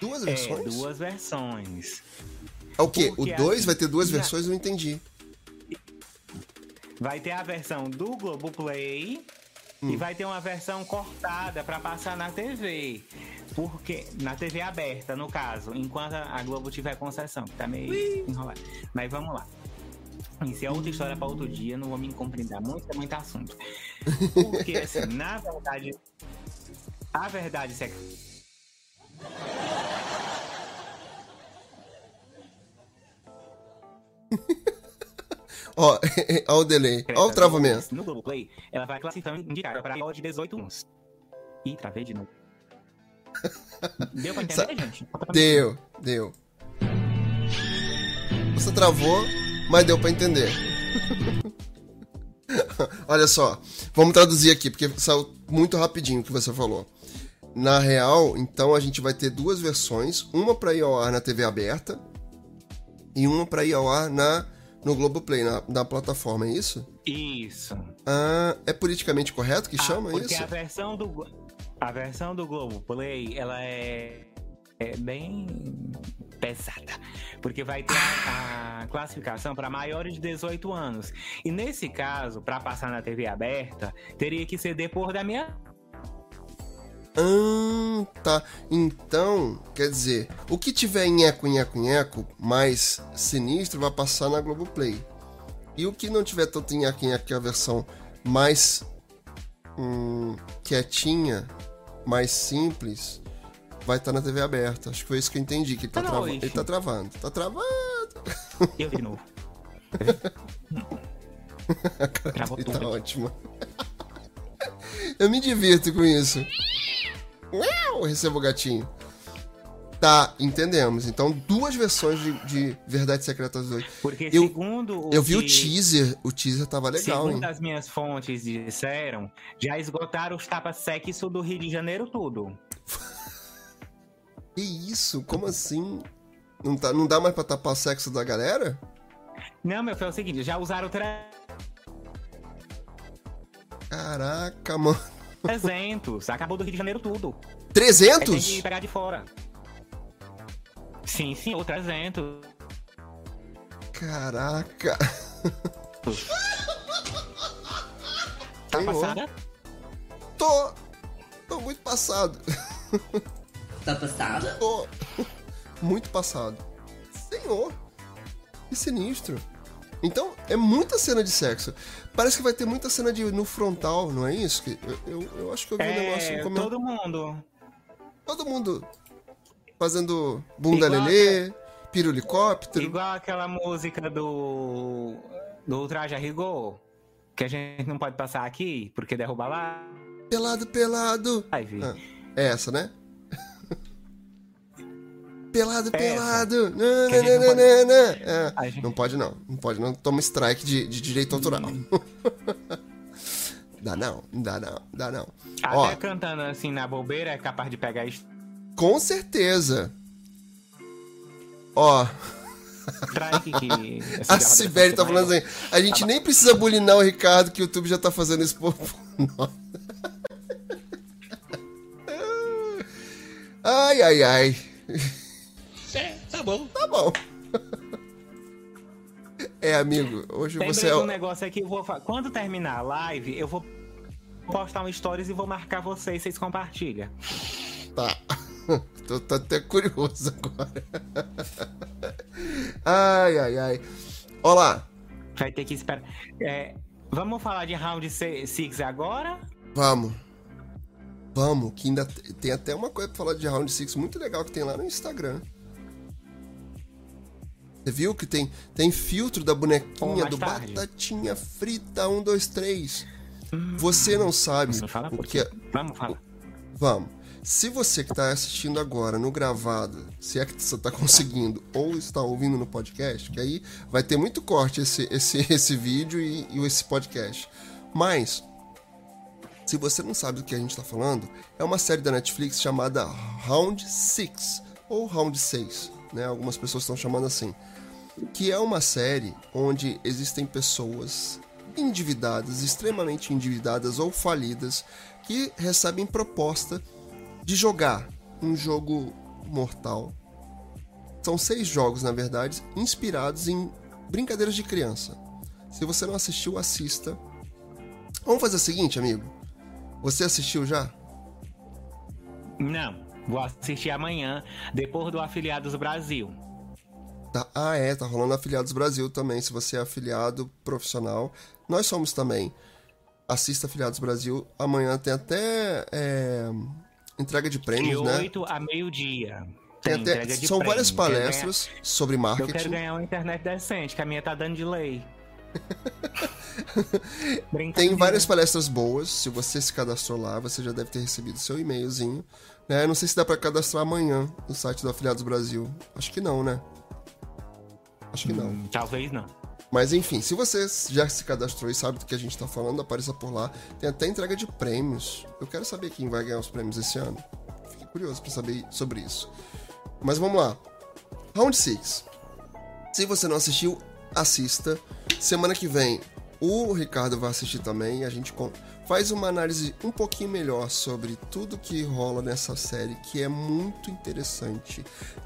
Duas É, versões? duas versões. É o quê? O Porque 2 assim, vai ter duas versões? Eu não entendi. Vai ter a versão do Globoplay Hum. e vai ter uma versão cortada pra passar na TV. Porque na TV aberta, no caso, enquanto a Globo tiver concessão, que tá meio enrolado. Mas vamos lá. Isso é outra história pra outro dia, não vou me compreender muito, é muito assunto. Porque, assim, na verdade, a verdade é que Ó, ó o delay. Ó o travamento. No Globoplay, ela vai classificando maior de 18 anos. Ih, travei de novo. Deu pra entender, Sa- gente? Deu, deu. Você travou, mas deu pra entender. Olha só, vamos traduzir aqui, porque saiu muito rapidinho o que você falou. Na real, então a gente vai ter duas versões, uma pra ir ao ar na TV aberta e uma pra ir ao ar na, no Globoplay, na, na plataforma, é isso? Isso. Ah, é politicamente correto que chama ah, porque isso? a versão do a versão do Globoplay, ela é, é bem pesada, porque vai ter a, a classificação para maiores de 18 anos. E nesse caso, para passar na TV aberta, teria que ser depois da minha Ah, tá. Então, quer dizer, o que tiver nheco, nheco, nheco, mais sinistro, vai passar na Globoplay. E o que não tiver tanto nheco, nheco, que é a versão mais hum, quietinha, mais simples, vai estar na TV aberta. Acho que foi isso que eu entendi, que ele tá, trava- noite. ele tá travando. Tá travando. eu de novo. Travou Ele tá tudo. ótimo. eu me divirto com isso. Uau, recebo o gatinho. Tá, entendemos. Então, duas versões de, de Verdades Secretas 2. Porque Eu- segundo Eu vi o que- teaser, o teaser tava legal, segundo hein? as minhas fontes disseram, já esgotaram os tapa-sexo do Rio de Janeiro tudo. Que isso? Como assim? Não, tá, não dá mais pra tapar o sexo da galera? Não, meu é o seguinte, já usaram Caraca, mano. 300, acabou do Rio de Janeiro tudo. Aí tem 300? que pegar de fora. Sim, sim, ou 300. Caraca. Tá Senhor. passada? Tô. Tô muito passado. Tá passada? Tô. Muito passado. Senhor. Que sinistro. Então, é muita cena de sexo. Parece que vai ter muita cena de no frontal, não é isso? Eu, eu, eu acho que eu vi um negócio É, como todo mundo. todo mundo fazendo bunda Igual lelê, pirulicóptero. Igual aquela música do. do Traje a Rigor. Que a gente não pode passar aqui, porque derruba lá. Pelado, pelado. Live. Ah, é essa, né? Pelado, pelado. Gente não Nananana. pode- É, gente- Não pode não. Não pode não. Toma strike de, de direito autoral. dá não, dá não, dá não. Até Ó, cantando assim na bobeira é capaz de pegar com certeza. Ó, strike que. a Sibeli tá falando assim, a gente nem precisa bulinar o Ricardo, que o YouTube já tá fazendo isso por nós. Ai, ai, ai. Tá bom. Tá bom. É, amigo, hoje Lembrei você é um o... negócio aqui, eu vou quando terminar a live, eu vou postar um stories e vou marcar vocês, vocês compartilham. Tá. tô, tô até curioso agora. Ai, ai, ai. Olá. Vai ter que esperar. É, vamos falar de round 6 agora? Vamos. Vamos, que ainda te- tem até uma coisa pra falar de Round 6 muito legal que tem lá no Instagram. Você viu que tem, tem filtro da bonequinha mais do tarde. Batatinha Frita 1, 2, 3. Você não sabe fala o que é... Vamos falar. Vamos. Se você que está assistindo agora no gravado, se é que você está conseguindo, ou está ouvindo no podcast, que aí vai ter muito corte esse, esse, esse vídeo e, e esse podcast. Mas, se você não sabe do que a gente está falando, é uma série da Netflix chamada Round 6, ou Round 6, né? Algumas pessoas estão chamando assim. Que é uma série onde existem pessoas endividadas, extremamente endividadas ou falidas, que recebem proposta de jogar um jogo mortal. São seis jogos, na verdade, inspirados em brincadeiras de criança. Se você não assistiu, assista. Vamos fazer o seguinte, amigo. Você assistiu já? Não, vou assistir amanhã, depois do Afiliados Brasil. Tá- Ah, é, tá rolando Afiliados Brasil também. Se você é afiliado profissional, nós somos também. Assista Afiliados Brasil. Amanhã tem até é, entrega de De prêmios, né? 8 a meio-dia. Até- de são prêmio. várias Quero ganhar- palestras sobre Eu quero marketing. ganhar uma internet decente, que a minha tá dando delay. Tem várias palestras boas. Se você se cadastrou lá, você já deve ter recebido seu e-mailzinho. Né? Não sei se dá pra cadastrar amanhã no site do Afiliados Brasil. Acho que não, né? Acho que não. Hum, Talvez não. Mas enfim, se você já se cadastrou e sabe do que a gente tá falando, apareça por lá. Tem até entrega de prêmios. Eu quero saber quem vai ganhar os prêmios esse ano. Fiquei curioso pra saber sobre isso. Mas vamos lá. Round 6. Se você não assistiu, assista. Semana que vem o Ricardo vai assistir também. A gente faz uma análise um pouquinho melhor sobre tudo que rola nessa série, que é muito interessante.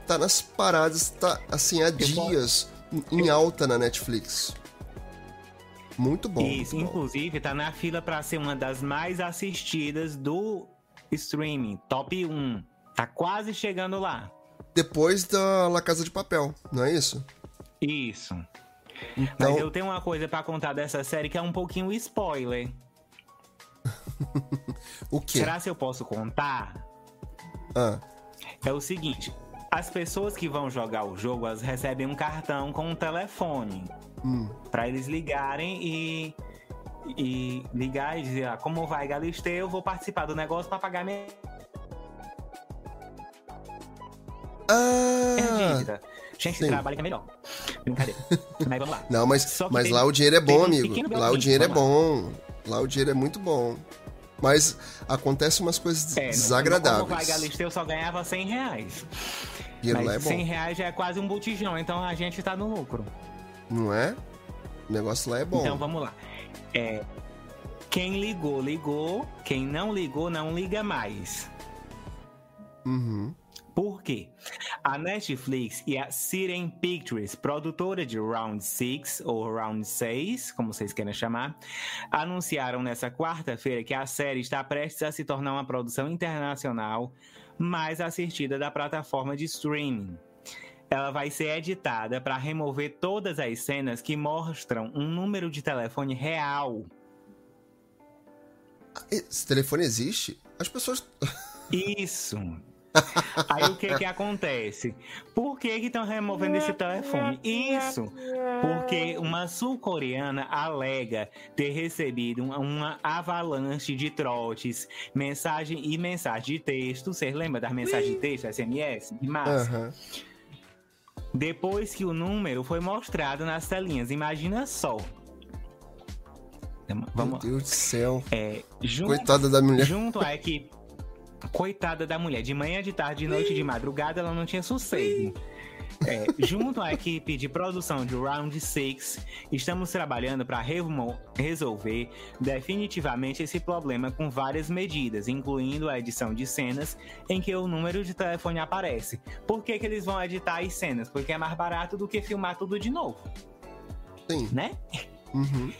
Tá nas paradas, tá assim há dias em alta na Netflix. Muito bom. Isso, muito bom. inclusive, tá na fila pra ser uma das mais assistidas do streaming. Top 1. Tá quase chegando lá. Depois da La Casa de Papel, não é isso? Isso. Então, Mas eu tenho uma coisa pra contar dessa série que é um pouquinho spoiler. o quê? Será se eu posso contar? Ah, É o seguinte. As pessoas que vão jogar o jogo, elas recebem um cartão com um telefone. hum. Pra eles ligarem e. E ligar e dizer, ah, como vai, Galisteu? Eu vou participar do negócio pra pagar minha. Ah! dívida. Gente, sim. trabalha que é melhor. Brincadeira. Mas vamos lá. Não, mas, mas tem- lá o dinheiro é bom, amigo. Lá o dinheiro é bom. Lá o dinheiro é muito bom. Mas acontecem umas coisas É, desagradáveis. Como vai Galisteu eu só ganhava 100 reais. dinheiro é Mas bom, 100 reais já é quase um botijão, então a gente tá no lucro. não é? O negócio lá é bom. Então vamos lá. É, quem ligou, ligou. Quem não ligou, não liga mais. Uhum. Por quê? A Netflix e a Siren Pictures, produtora de Round 6 ou Round 6, como vocês queiram chamar, anunciaram nessa quarta-feira que a série está prestes a se tornar uma produção internacional mais assistida da plataforma de streaming. Ela vai ser editada para remover todas as cenas que mostram um número de telefone real. Esse telefone existe? As pessoas. Isso. Aí o que que acontece? Por que que estão removendo esse telefone? Isso, porque uma sul-coreana alega ter recebido uma, avalanche de trotes, mensagem e mensagem de texto. Você lembra das mensagens de texto, SMS, de massa? Depois que o número foi mostrado nas telinhas. Imagina só. Meu Vamos lá. Deus do céu. É, junto, Coitada da mulher. junto à equipe. Coitada da mulher, de manhã, de tarde, de noite, de madrugada, ela não tinha sossego. É, junto à equipe de produção de Round 6, estamos trabalhando para resolver definitivamente esse problema com várias medidas, incluindo a edição de cenas em que o número de telefone aparece. Por que, que eles vão editar as cenas? Porque é mais barato do que filmar tudo de novo, Sim. né? Uhum.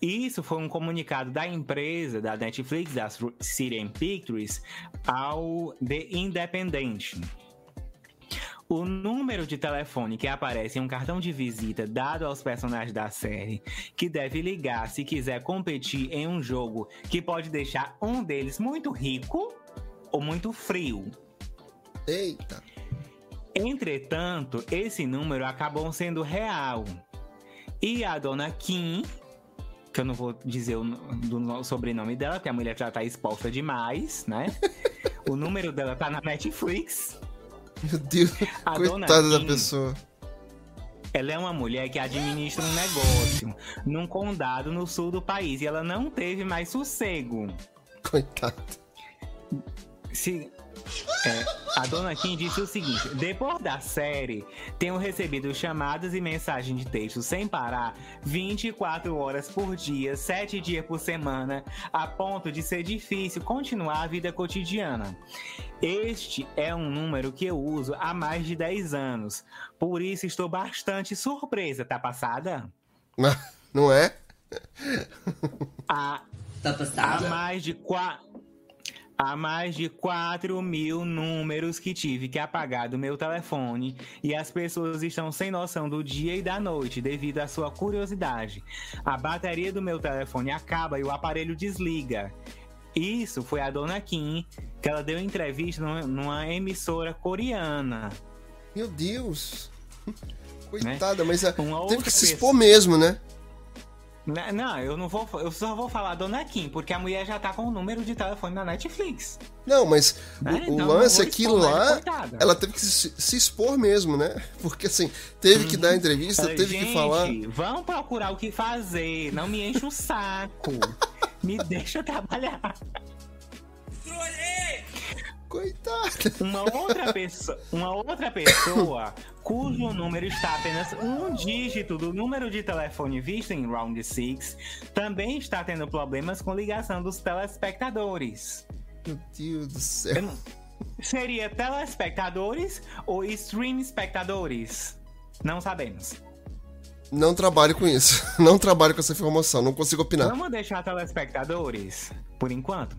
Isso foi um comunicado da empresa, da Netflix, da Siren Pictures, ao The Independent. O número de telefone que aparece em um cartão de visita dado aos personagens da série, que deve ligar se quiser competir em um jogo que pode deixar um deles muito rico ou muito frio. Eita. Entretanto, esse número acabou sendo real. E a dona Kim, que eu não vou dizer o do no- sobrenome dela, porque a mulher já tá exposta demais, né? o número dela tá na Netflix. Meu Deus. A Coitada da Kim. pessoa. Ela é uma mulher que administra um negócio num condado no sul do país e ela não teve mais sossego. Coitada. Se, é, a dona Kim disse o seguinte: depois da série, tenho recebido chamadas e mensagens de texto sem parar 24 horas por dia, 7 dias por semana, a ponto de ser difícil continuar a vida cotidiana. Este é um número que eu uso há mais de 10 anos, por isso estou bastante surpresa, tá passada? Não é? A Tá Há passada? mais de qua... Há mais de 4 mil números que tive que apagar do meu telefone e as pessoas estão sem noção do dia e da noite devido à sua curiosidade. A bateria do meu telefone acaba e o aparelho desliga. Isso foi a dona Kim, que ela deu entrevista numa, emissora coreana. Meu Deus. Coitada, mas a- Uma teve que se expor mesmo, né? Né, Não, eu não vou, eu só vou falar dona Kim, porque a mulher já tá com o número de telefone na Netflix. Não, mas Né? o, o Então, lance é que lá coitada. ela teve que se, se expor mesmo, né? Porque assim, teve que dar entrevista, Falei, teve que "Gente, falar. Vamos procurar o que fazer. Não me enche o saco. me deixa trabalhar. Coitada. Uma outra pessoa, uma outra pessoa cujo número está apenas um dígito do número de telefone visto em Round 6 também está tendo problemas com ligação dos telespectadores. Meu Deus do céu. Seria telespectadores ou stream espectadores? Não sabemos. Não trabalho com isso. Não trabalho com essa informação. Não consigo opinar. Vamos deixar telespectadores, por enquanto.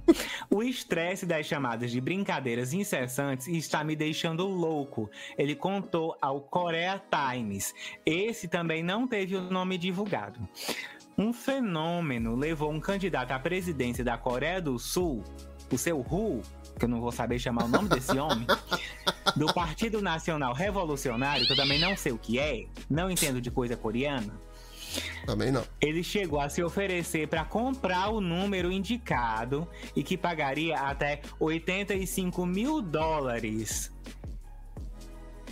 O estresse das chamadas de brincadeiras incessantes está me deixando louco. Ele contou ao Korea Times. Esse também não teve o nome divulgado. Um fenômeno levou um candidato à presidência da Coreia do Sul, o seu Hu, que eu não vou saber chamar o nome desse homem, do Partido Nacional Revolucionário, que eu também não sei o que é, não entendo de coisa coreana. Também não. Ele chegou a se oferecer para comprar o número indicado e que pagaria até 85 mil dólares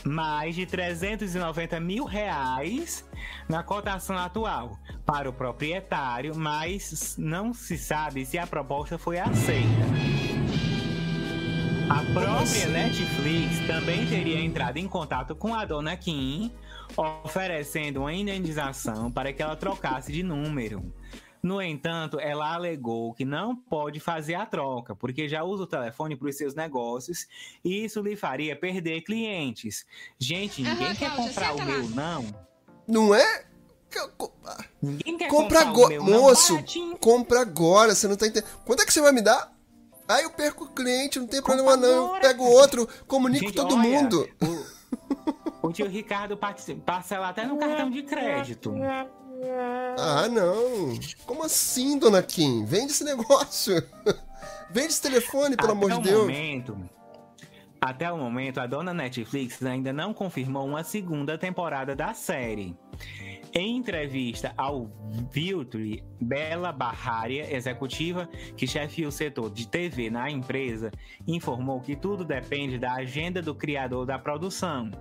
mais de 390 mil reais na cotação atual para o proprietário, mas não se sabe se a proposta foi aceita. A própria Netflix também teria entrado em contato com a dona Kim, oferecendo uma indenização para que ela trocasse de número. No entanto, ela alegou que não pode fazer a troca, porque já usa o telefone para os seus negócios e isso lhe faria perder clientes. Gente, ninguém Aham, quer Cláudia, comprar o lá. meu, não. Não é? Co- Ninguém quer Compra comprar o agora. meu, não, Moço, baratinho. compra agora, você não tá entendendo. Quanto é que você vai me dar? Aí eu perco o cliente, não tem Compra problema não. Eu agora. pego outro, comunico Gente, todo olha, mundo. O tio Ricardo parce- parcela até no cartão de crédito. Ah, não. Como assim, dona Kim? Vende esse negócio. Vende esse telefone, pelo amor Até de o Deus. Momento, até o momento, a dona Netflix ainda não confirmou uma segunda temporada da série. Em entrevista ao Viltri, Bela Barraria, executiva que chefia o setor de TV na empresa, informou que tudo depende da agenda do criador da produção.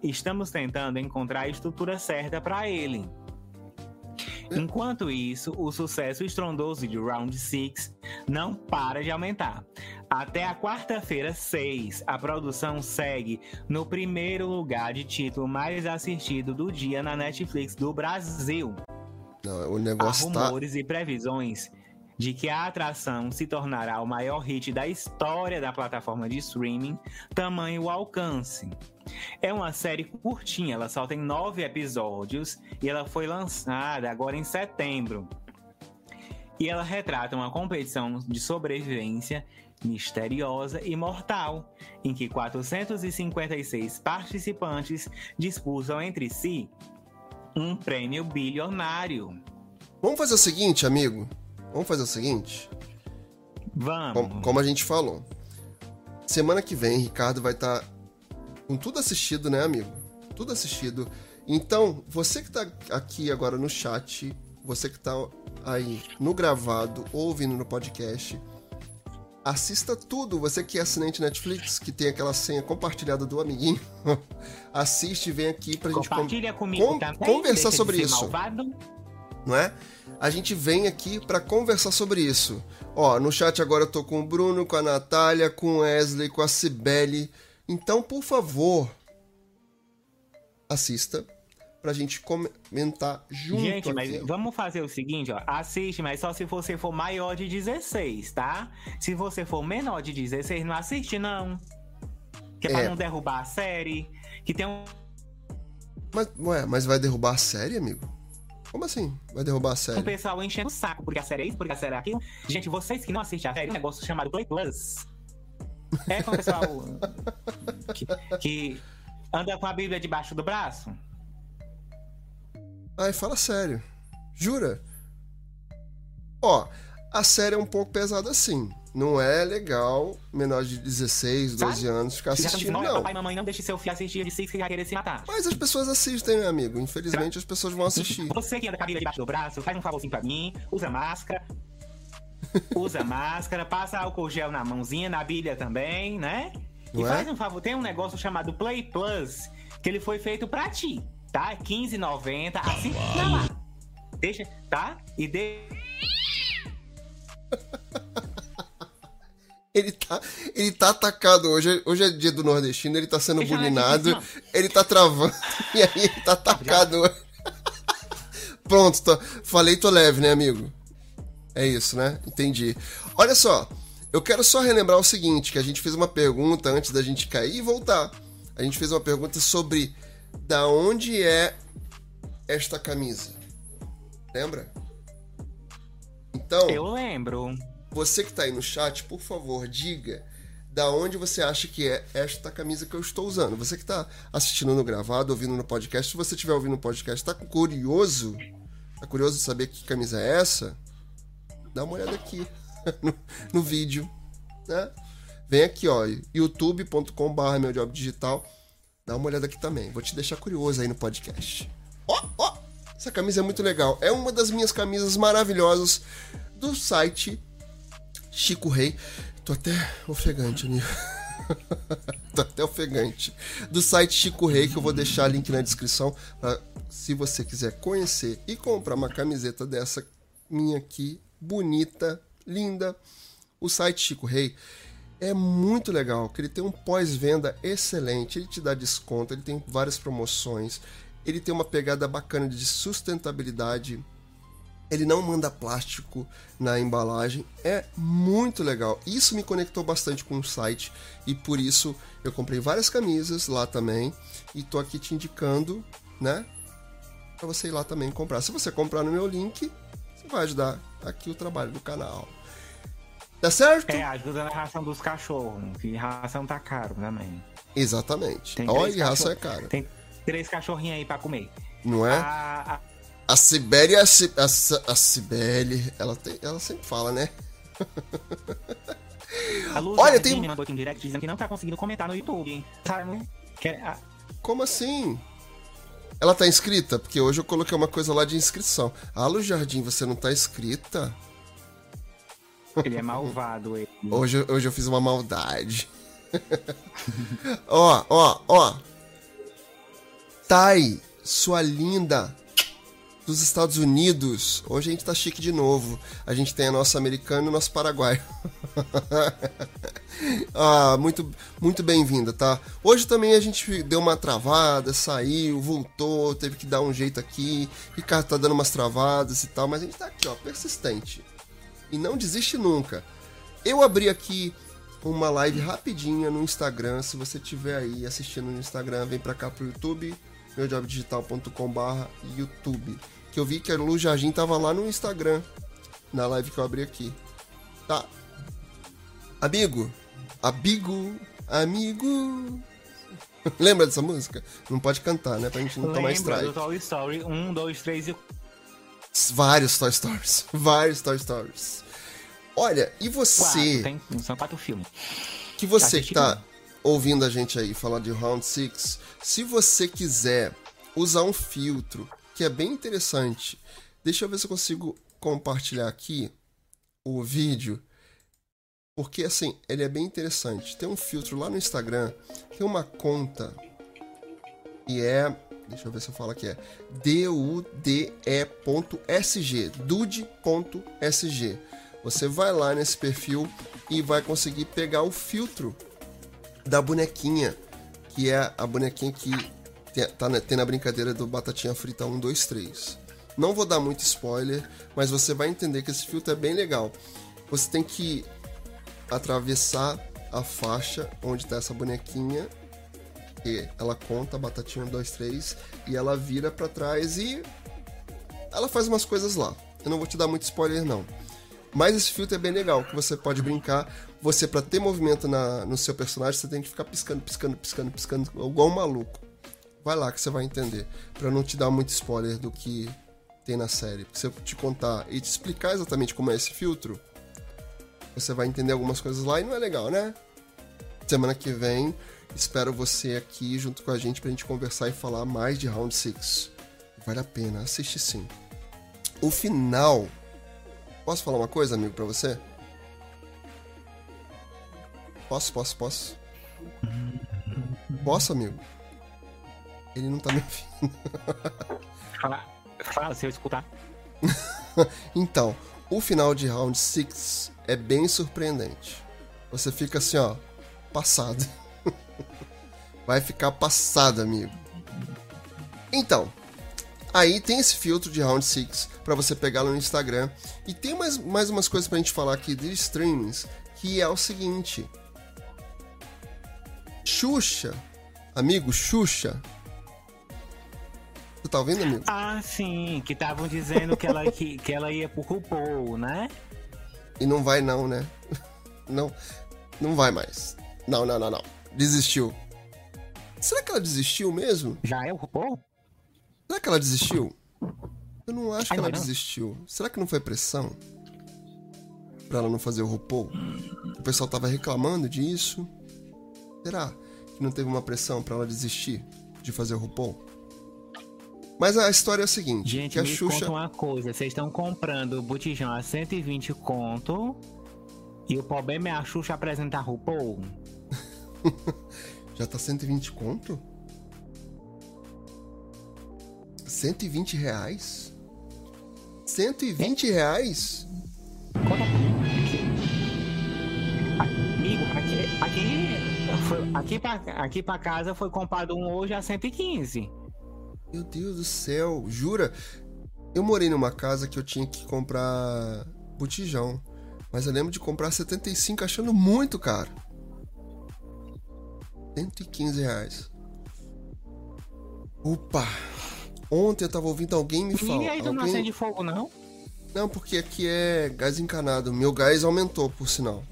Estamos tentando encontrar a estrutura certa para ele. Enquanto isso, o sucesso estrondoso de Round 6 não para de aumentar. Até a quarta-feira 6, a produção segue no primeiro lugar de título mais assistido do dia na Netflix do Brasil. Não, o Há negócio tá. rumores e previsões de que a atração se tornará o maior hit da história da plataforma de streaming, tamanho o alcance. É uma série curtinha, ela só tem nove episódios e ela foi lançada agora em setembro. E ela retrata uma competição de sobrevivência misteriosa e mortal, em que 456 participantes disputam entre si um prêmio bilionário. Vamos fazer o seguinte, amigo. Vamos fazer o seguinte. Vamos. Como, como a gente falou. Semana que vem, Ricardo vai estar com tudo assistido, né, amigo? Tudo assistido. Então, você que tá aqui agora no chat, você que tá aí no gravado ou ouvindo no podcast, assista tudo. Você que é assinante Netflix, que tem aquela senha compartilhada do amiguinho, assiste e vem aqui pra gente com- Compartilha comigo também. conversar sobre isso. Malvado. não é? A gente vem aqui pra conversar sobre isso. Ó, no chat agora eu tô com o Bruno, com a Natália, com o Wesley, com a Cibele. Então, por favor, assista pra gente comentar junto Gente, mas aqui. vamos fazer o seguinte, ó. Assiste, mas só se você for maior de 16, tá? Se você for menor de 16, não assiste, não. Que é, É. pra não derrubar a série. Que tem um. Mas, ué, mas vai derrubar a série, amigo? Como assim? Vai derrubar a série? pessoal enchendo o saco, porque a série é isso, porque a série é aquilo. Gente, vocês que não assistem a série, tem um negócio chamado Play Plus. É com o pessoal que, que anda com a Bíblia debaixo do braço. Ai, fala sério. Jura? Ó, a série é um pouco pesada assim. Não é legal menor de 16, 12 Sabe? anos ficar assistindo, não, não. papai e mamãe não deixe seu filho assistir de Six que vai querer se matar. Mas as pessoas assistem, né, amigo? Infelizmente as pessoas vão assistir. Você que anda com a Bíblia debaixo do braço, faz um favorzinho pra mim, usa máscara. Usa máscara, passa álcool gel na mãozinha, na Bíblia também, né? E Não é? faz um favor, tem um negócio chamado Play Plus, que ele foi feito pra ti, tá? R$15,90, assim, lá. Deixa, tá? E de... Ele tá, ele tá atacado hoje. Hoje é dia do nordestino, ele tá sendo na bulinado, ele tá travando, e aí ele tá atacado hoje. Pronto, tô- falei tô leve, né, amigo? É isso, né? Entendi. Olha só, eu quero só relembrar o seguinte, que a gente fez uma pergunta antes da gente cair e voltar. A gente fez uma pergunta sobre da onde é esta camisa. Lembra? Então, Eu lembro. Você que tá aí no chat, por favor, diga da onde você acha que é esta camisa que eu estou usando. Você que tá assistindo no gravado, ouvindo no podcast, se você estiver ouvindo no podcast, tá curioso? Tá curioso de saber que camisa é essa? Dá uma olhada aqui no, no vídeo, né? Vem aqui, ó, youtube.com.br meu job digital. Dá uma olhada aqui também. Vou te deixar curioso aí no podcast. Ó, ó! Essa camisa é muito legal. É uma das minhas camisas maravilhosas do site Chico Rei. Tô até ofegante, amigo. Tô até ofegante. Do site Chico Rei, que eu vou deixar link na descrição. Pra, se você quiser conhecer e comprar uma camiseta dessa minha aqui, bonita, linda. O site Chico Rei é muito legal, que ele tem um pós-venda excelente, ele te dá desconto, ele tem várias promoções, ele tem uma pegada bacana de sustentabilidade, ele não manda plástico na embalagem, é muito legal. Isso me conectou bastante com o site e por isso eu comprei várias camisas lá também e tô aqui te indicando, né, para você ir lá também comprar. Se você comprar no meu link, você vai ajudar aqui o trabalho do canal. Tá certo? É, ajuda na ração dos cachorros, que ração tá caro também. Exatamente. Olha, ração é cara. Tem três cachorrinhos aí pra comer. Não é? A, a- A Sibeli, a, Ci- a, a Cibele, ela, tem, ela sempre fala, né? Olha, Jardim tem- me mandou aqui um direct dizendo que não tá conseguindo comentar no YouTube, hein? Sabe? Quer- a- Como assim? Ela tá inscrita? Porque hoje eu coloquei uma coisa lá de inscrição. Alô, Jardim, você não tá inscrita? Ele é malvado, ele. Hoje, hoje eu fiz uma maldade. ó, ó, ó. Thay, sua linda dos Estados Unidos. Hoje a gente tá chique de novo. A gente tem a nossa americana e o nosso paraguaio. ah, muito, muito bem-vinda, tá? Hoje também a gente deu uma travada, saiu, voltou, teve que dar um jeito aqui. Ricardo tá dando umas travadas e tal, mas a gente tá aqui, ó, persistente. E não desiste nunca. Eu abri aqui uma live rapidinha no Instagram. Se você estiver aí assistindo no Instagram, vem pra cá pro YouTube, meujobdigital.com.br YouTube. Que eu vi que a Lu Jardim tava lá no Instagram, na live que eu abri aqui. Tá? Amigo, amigo, amigo. Lembra dessa música? Não pode cantar, né? Pra gente não tomar Lembra strike. do Toy Story 1, 2, 3 e Vários Toy Stories. Vários Toy Stories. Olha, e 4. você, Tem, são quatro filmes. que você que assistindo? tá ouvindo a gente aí falar de Round 6, se você quiser usar um filtro que é bem interessante, deixa eu ver se eu consigo compartilhar aqui o vídeo. Porque assim, ele é bem interessante. Tem um filtro lá no Instagram, tem uma conta que é. Deixa eu ver se eu falo aqui. É dude.sg. Dude.sg. Você vai lá nesse perfil e vai conseguir pegar o filtro da bonequinha, que é a bonequinha que tá na, tem na brincadeira do Batatinha Frita 1, 2, 3. Não vou dar muito spoiler, mas você vai entender que esse filtro é bem legal. Você tem que atravessar a faixa onde tá essa bonequinha e ela conta batatinha 1, 2, 3 e ela vira pra trás e ela faz umas coisas lá. Eu não vou te dar muito spoiler não. Mas esse filtro é bem legal, que você pode brincar. Você, pra ter movimento na, no seu personagem, você tem que ficar piscando, piscando, piscando, piscando, igual um maluco. Vai lá que você vai entender. Pra não te dar muito spoiler do que tem na série. Porque se eu te contar e te explicar exatamente como é esse filtro, você vai entender algumas coisas lá e não é legal, né? Semana que vem, espero você aqui junto com a gente pra gente conversar e falar mais de Round 6. Vale a pena, assiste sim. O final. Posso falar uma coisa, amigo, pra você? Posso, posso, posso? Posso, amigo? Ele não tá me ouvindo. Fala, fala se eu escutar. Então, o final de Round 6 é bem surpreendente. Você fica assim, ó, passado. Vai ficar passado, amigo. Então, aí tem esse filtro de Round 6 para você pegar lá no Instagram. E tem mais, mais umas coisas pra gente falar aqui de streamings, que é o seguinte. Xuxa, amigo, Xuxa. Você tá ouvindo, amigo? Ah, sim, que estavam dizendo que ela, que, que ela ia pro RuPaul, né? E não vai não, né? Não, não vai mais. Não, não, não, não. Desistiu. Será que ela desistiu mesmo? Já é o RuPaul? Será que ela desistiu? Eu não acho que Ai, ela não. desistiu. Será que não foi pressão? Pra ela não fazer o RuPaul? O pessoal tava reclamando disso. Será que não teve uma pressão pra ela desistir de fazer o RuPaul? Mas a história é a seguinte, Gente, que a me Xuxa... conta uma coisa. Vocês estão comprando o botijão a 120 conto e o problema é a Xuxa apresentar RuPaul? Já tá 120 conto? 120 reais? 120 reais? Conta Amigo, aqui, aqui, foi, aqui, pra, aqui pra casa foi comprado um hoje a 115. Meu Deus do céu, jura? Eu morei numa casa que eu tinha que comprar botijão. Mas eu lembro de comprar 75 achando muito caro. 115 reais. Opa! Ontem eu tava ouvindo alguém me falar. E aí tu não alguém... acende fogo, não? Não, porque aqui é gás encanado. Meu gás aumentou, por sinal.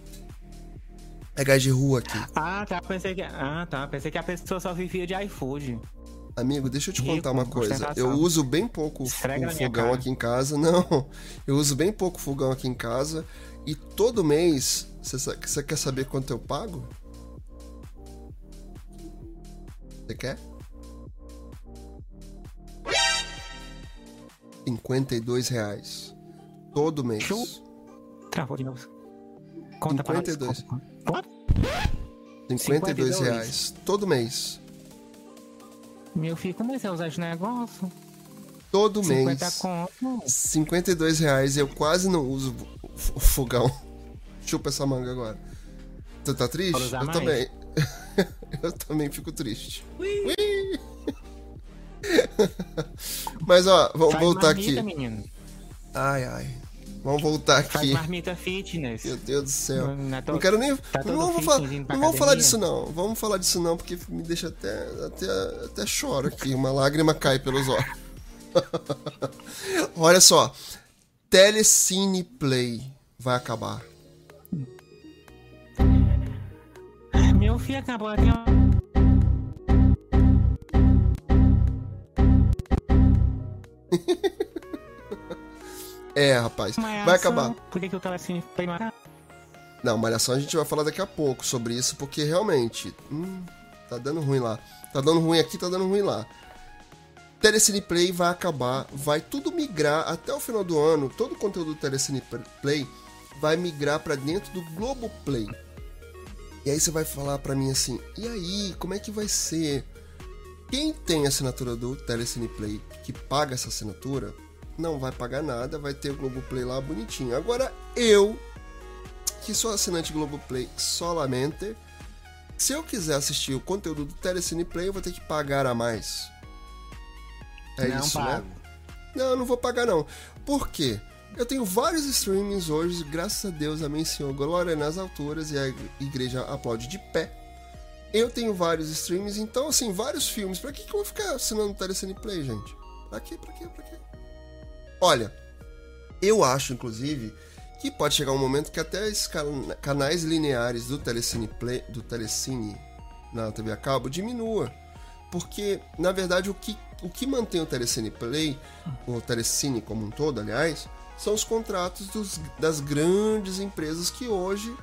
É gás de rua aqui. Ah, tá. Pensei que, ah, tá. Pensei que a pessoa só vivia de iFood. Amigo, deixa eu te Rico, contar uma coisa. Eu uso bem pouco Esfrega o fogão aqui em casa. Não, eu uso bem pouco fogão aqui em casa. E todo mês, você quer saber quanto eu pago? Você quer? 52 reais. Todo mês. Show. Travou de novo. Conta pra nós. 52. Conta. Quanto? 52 52. reais. Todo mês. Meu filho, como é que você usa esse negócio? Todo 50 mês. conto. 52 reais eu quase não uso o fogão. Chupa essa manga agora. Tu tá triste? Eu mais? também. eu também fico triste. Ui. Mas ó, vamos Faz voltar marmita, aqui. menino. Ai, ai. Vamos voltar Faz aqui. marmita fitness. Meu Deus do céu. Não é Não quero nem. tá não vamos, falar, não vamos falar disso, não. Vamos falar disso, não, porque me deixa até. Até, até choro aqui. Uma lágrima cai pelos olhos. Olha só. Telecine Play vai acabar. Meu filho acabou aqui. É, rapaz. Malhação. Vai acabar. Por que, que o telecine foi marcado? Não, Malhação a gente vai falar daqui a pouco sobre isso, porque realmente. Hum, tá dando ruim lá. Tá dando ruim aqui, tá dando ruim lá. Telecine Play vai acabar, vai tudo migrar até o final do ano. Todo o conteúdo do Telecine Play vai migrar pra dentro do Globoplay. E aí você vai falar pra mim assim: e aí, como é que vai ser? Quem tem a assinatura do Telecine Play que paga essa assinatura, não vai pagar nada, vai ter o Globoplay lá bonitinho. Agora eu, que sou assinante Globoplay solamente, se eu quiser assistir o conteúdo do Telecine Play, eu vou ter que pagar a mais. É Não isso, pago. né? Não, eu não vou pagar não. Por quê? Eu tenho vários streamings hoje, graças a Deus, amém Senhor, glória nas alturas e a igreja aplaude de pé. Eu tenho vários streams, então assim, vários filmes. Pra que, que eu vou ficar assinando o Telecine Play, gente? Pra quê, pra quê, pra quê? Olha, eu acho, inclusive, que pode chegar um momento que até esses cana- canais lineares do Telecine Play, do Telecine na TV a cabo diminua. Porque, na verdade, o que, o que mantém o Telecine Play, o Telecine como um todo, aliás, são os contratos dos- das grandes empresas que hoje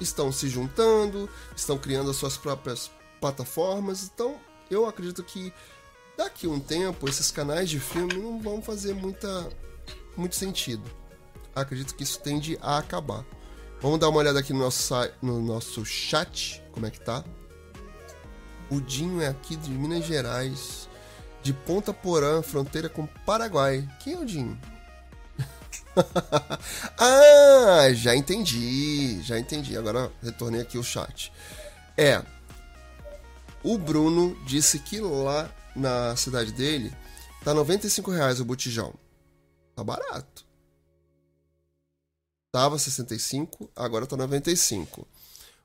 estão se juntando, estão criando as suas próprias plataformas. Então, eu acredito que daqui um tempo esses canais de filme não vão fazer muita, muito sentido. Acredito que isso tende a acabar. Vamos dar uma olhada aqui no nosso, no nosso chat, como é que tá. O Dinho é aqui de Minas Gerais, de Ponta Porã, fronteira com Paraguai. Quem é o Dinho? ah, já entendi, já entendi. Agora retornei aqui o chat. É, o Bruno disse que lá na cidade dele tá 95 reais o botijão. Tá barato. Tava 65, agora tá 95.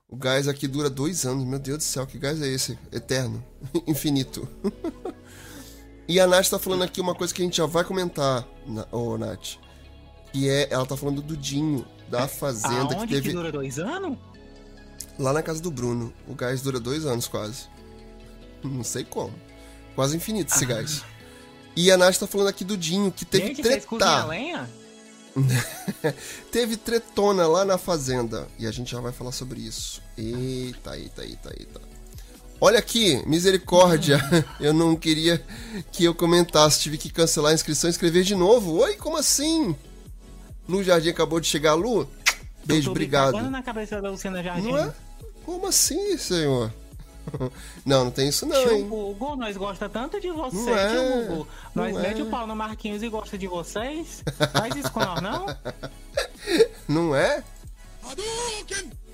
O gás aqui dura dois anos. Meu Deus do céu, que gás é esse? Eterno. Infinito. e a Nath tá falando aqui uma coisa que a gente já vai comentar, na- ô Nath. Que é, ela tá falando do Dinho, da fazenda Aonde que teve que dura dois anos? lá na casa do Bruno. O gás dura dois anos quase. Não sei como. Quase infinito esse gás. E a Nath tá falando aqui do Dinho, que teve Gente, treta. lenha? Teve tretona lá na fazenda. E a gente já vai falar sobre isso. Eita, eita, eita, eita. Olha aqui, misericórdia. Eu não queria que eu comentasse. Tive que cancelar a inscrição e escrever de novo. Oi, como assim? Lu Jardim acabou de chegar. Lu, beijo, obrigado. bicabando na cabeça da Luciana Jardim. Não é? Como assim, senhor? não, não tem isso não, Tio hein? Google, nós gosta tanto de você, Não é, tio Google. Nós não mete é. o pau no Marquinhos e gosta de vocês. Faz isso com nós, não? Não é?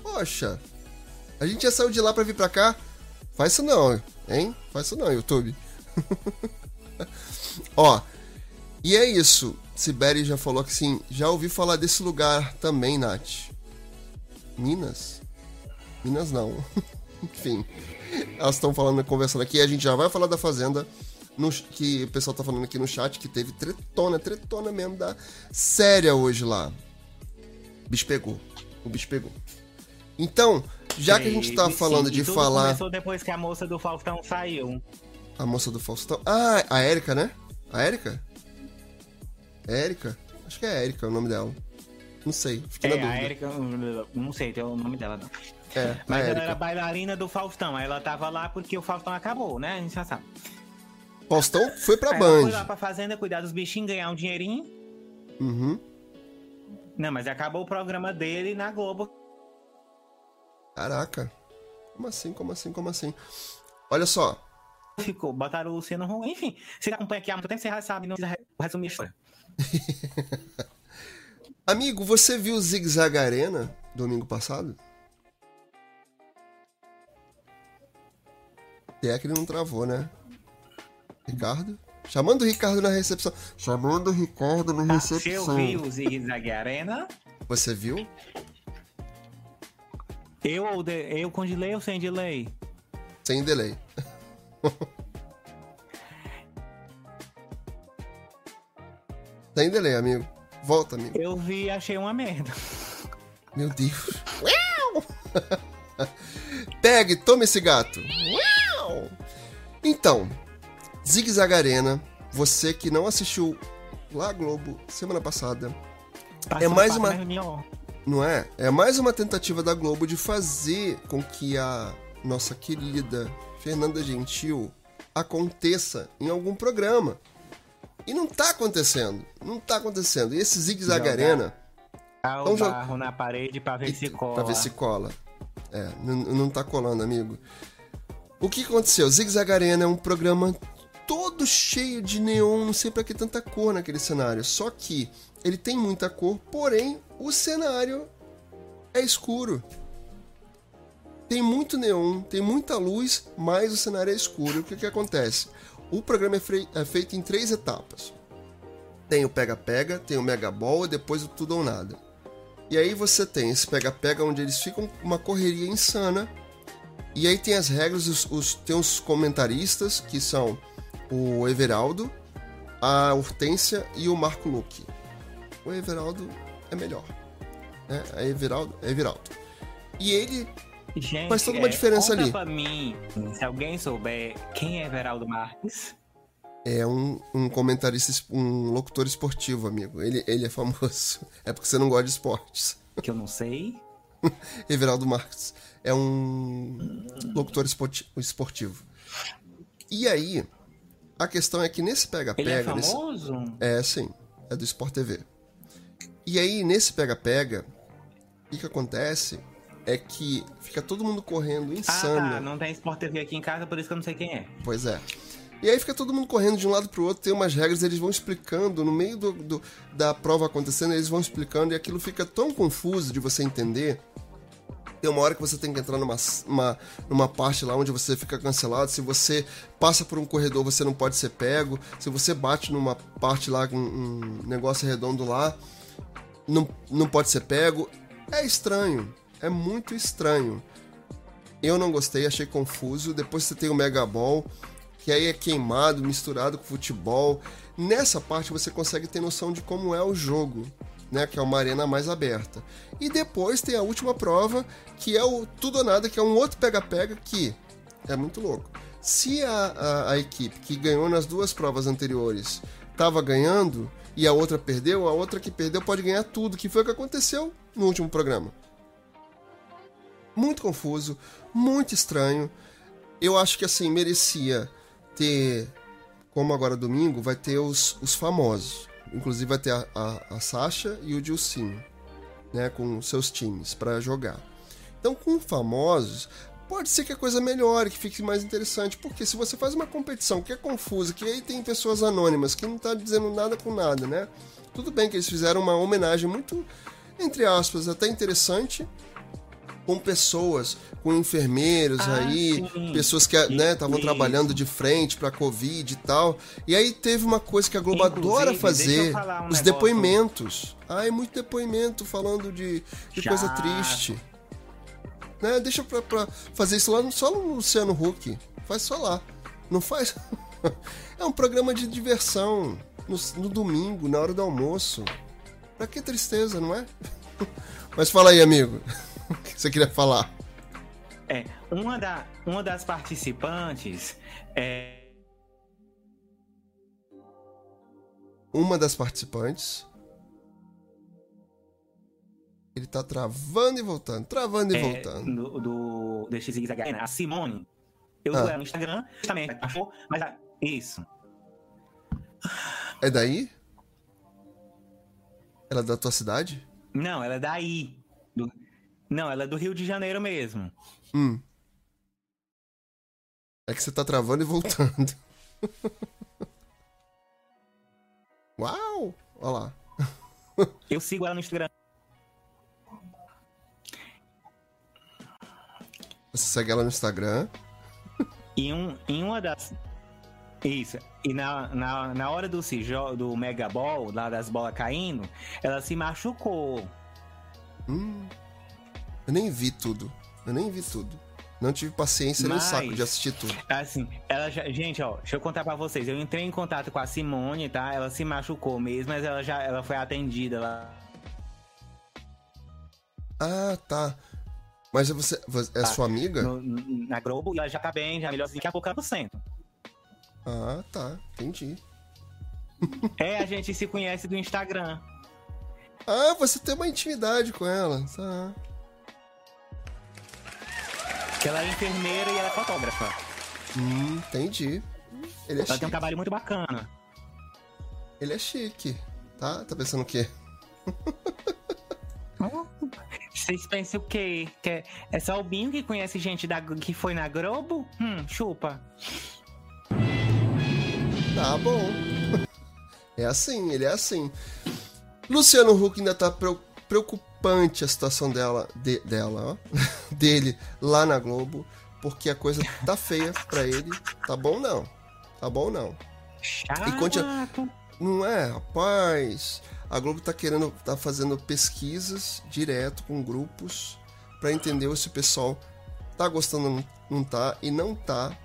Poxa, a gente já saiu de lá pra vir pra cá. Faz isso não, hein? Faz isso não, YouTube. Ó, e é isso. Sibeli já falou que sim. Já ouvi falar desse lugar também, Nath. Minas? Minas não. Enfim. Elas estão falando, conversando aqui. A gente já vai falar da Fazenda. no- que o pessoal tá falando aqui no chat que teve tretona, tretona mesmo da séria hoje lá. O bicho pegou. O bicho pegou. Então, já que a gente tá falando sim, de falar. começou depois que a moça do Faustão saiu. A moça do Faustão. Ah, a Érica, né? A Érica? Érica? Acho que é Érica o nome dela. Não sei, fiquei É, na a dúvida. Erika, não sei, tem o nome dela não. É, Mas ela Érica. era bailarina do Faustão. aí Ela tava lá porque o Faustão acabou, né? A gente já sabe. Faustão foi pra Aí ela foi lá Band. pra fazenda cuidar dos bichinhos, ganhar um dinheirinho. Uhum. Não, mas acabou o programa dele na Globo. Caraca. Como assim, como assim, como assim? Olha só. Ficou, botaram o Luciano Huck. Enfim, você acompanha aqui há muito tempo, você já sabe, não precisa resumir a história. Amigo, você viu o Zig Zag Arena domingo passado? É que ele não travou, né? Ricardo? Chamando o Ricardo na recepção. Chamando o Ricardo na eu recepção. vi o Zig Zag Arena, Você viu? eu ou de, eu com delay ou sem delay? Sem delay. Sem delay, amigo. Volta, amigo. Eu vi e achei uma merda. Meu Deus. Pegue, tome esse gato. Então, Zig Zag Arena, você que não assistiu lá Globo semana passada, Passou mais uma- reunião. não é? É mais uma tentativa da Globo de fazer com que a nossa querida Fernanda Gentil aconteça em algum programa. E não tá acontecendo. Não tá acontecendo. E esse Zig Zag. Arena. Ah, o Vamos jogar- barro na parede pra ver se cola. Pra ver se cola. É, não, não tá colando, amigo. O que aconteceu? Zig Zag Arena é um programa todo cheio de neon, não sei pra que tanta cor naquele cenário. Só que ele tem muita cor, porém o cenário é escuro. Tem muito neon, tem muita luz, mas o cenário é escuro. O que, que acontece? O programa é, é feito em três etapas. Tem o pega-pega, tem o mega ball e depois o tudo ou nada. E aí você tem esse pega-pega onde eles ficam uma correria insana. E aí tem as regras, os, os- tem os comentaristas, que são o Everaldo, a Hortência e o Marco Luque. O Everaldo é melhor. Né? A Everaldo é Everaldo. E ele Gente, Faz toda uma é, diferença conta ali. pra mim, se alguém souber quem é Everaldo Marques, é um, um comentarista, um locutor esportivo, amigo. Ele, ele é famoso. É porque você não gosta de esportes. que eu não sei. Everaldo Marques é um locutor esporti- esportivo. E aí, a questão é que nesse Ele é pega-pega. nesse- famoso? É, sim. É do Sport TV. E aí, nesse pega-pega, o que, acontece é que fica todo mundo correndo Ah, insano. tá. Não tem Sport TV aqui em casa, por isso que eu não sei quem é. Pois é. E aí fica todo mundo correndo de um lado pro outro, tem umas regras, eles vão explicando, no meio do, do- da prova acontecendo, eles vão explicando, e aquilo fica tão confuso de você entender. Tem uma hora que você tem que entrar numa, uma, numa parte lá onde você fica cancelado. Se você passa por um corredor, você não pode ser pego. Se você bate numa parte lá, um, um negócio redondo lá, não, não pode ser pego. É estranho. É muito estranho. Eu não gostei, achei confuso. Depois você tem o Mega Ball, que aí é queimado, misturado com futebol. Nessa parte você consegue ter noção de como é o jogo, né? Que é uma arena mais aberta. E depois tem a última prova, que é o Tudo ou Nada, que é um outro pega-pega que é muito louco. Se a, a, a equipe que ganhou nas duas provas anteriores estava ganhando e a outra perdeu, a outra que perdeu pode ganhar tudo, que foi o que aconteceu no último programa muito confuso, muito estranho. Eu acho que assim, merecia ter, como agora domingo, vai ter os, os famosos. Inclusive vai ter a, a, a Sasha e o Dilcinho, né, com seus times para jogar. Então, com famosos, pode ser que a coisa melhore, que fique mais interessante. Porque se você faz uma competição que é confusa, que aí tem pessoas anônimas, que não tá dizendo nada com nada, né? Tudo bem que eles fizeram uma homenagem muito, entre aspas, até interessante, com pessoas, com enfermeiros Ah, aí, sim. pessoas que né, estavam Isso. trabalhando de frente pra Covid e tal. E aí teve uma coisa que a Globo Inclusive, adora fazer, um os negócio. depoimentos. É muito depoimento falando de, de coisa triste. Né? Deixa pra, pra fazer isso lá no- só no Luciano Huck. Faz só lá. Não faz. é um programa de diversão. No, no domingo, na hora do almoço. Pra que tristeza, não é? Mas fala aí, amigo. O que você queria falar? É, uma, da, uma das participantes é, Uma das participantes. Ele tá travando e voltando, travando e é, voltando. do, do, do XXH, a Simone. Eu Ah. ela no Instagram, também achou, mas a- isso. É daí? Ela é da tua cidade? Não, ela é daí. Não, ela é do Rio de Janeiro mesmo. Hum. É que você tá travando e voltando. Uau! Olha lá. Eu sigo ela no Instagram. Você segue ela no Instagram. E um, em uma das. Isso. E na, na, na hora do, do Mega Ball, lá das bolas caindo, ela se machucou. Hum. Eu nem vi tudo. Eu nem vi tudo. Não tive paciência nem Mas- saco de assistir tudo. Assim, ela já. Gente, ó, deixa eu contar pra vocês. Eu entrei em contato com a Simone, tá? Ela se machucou mesmo, mas ela já ela foi atendida lá. Ah, tá. Mas você, você- é Tá. sua amiga? no- na Globo e ela já tá bem, já melhorzinha. Daqui a pouco ela tá no centro. Ah, tá. Entendi. É, a gente se conhece do Instagram. Ah, você tem uma intimidade com ela. Tá. Que ela é enfermeira e ela é fotógrafa. Hum, entendi. Ele é Ela tem um chique. trabalho muito bacana. Ele é chique. Tá? Tá pensando o quê? Vocês pensam o quê? Que é, é só o Binho que conhece gente da, que foi na Globo? Hum, chupa. Tá bom. É assim, ele é assim. Luciano Huck ainda tá preo- preocupante a situação dela, de- dela, ó, dele lá na Globo, porque a coisa tá feia pra ele. Tá bom não. Tá bom não. Chato. E continua- Não é, rapaz. A Globo tá querendo, tá fazendo pesquisas direto com grupos pra entender se o pessoal tá gostando ou não- não tá e não tá.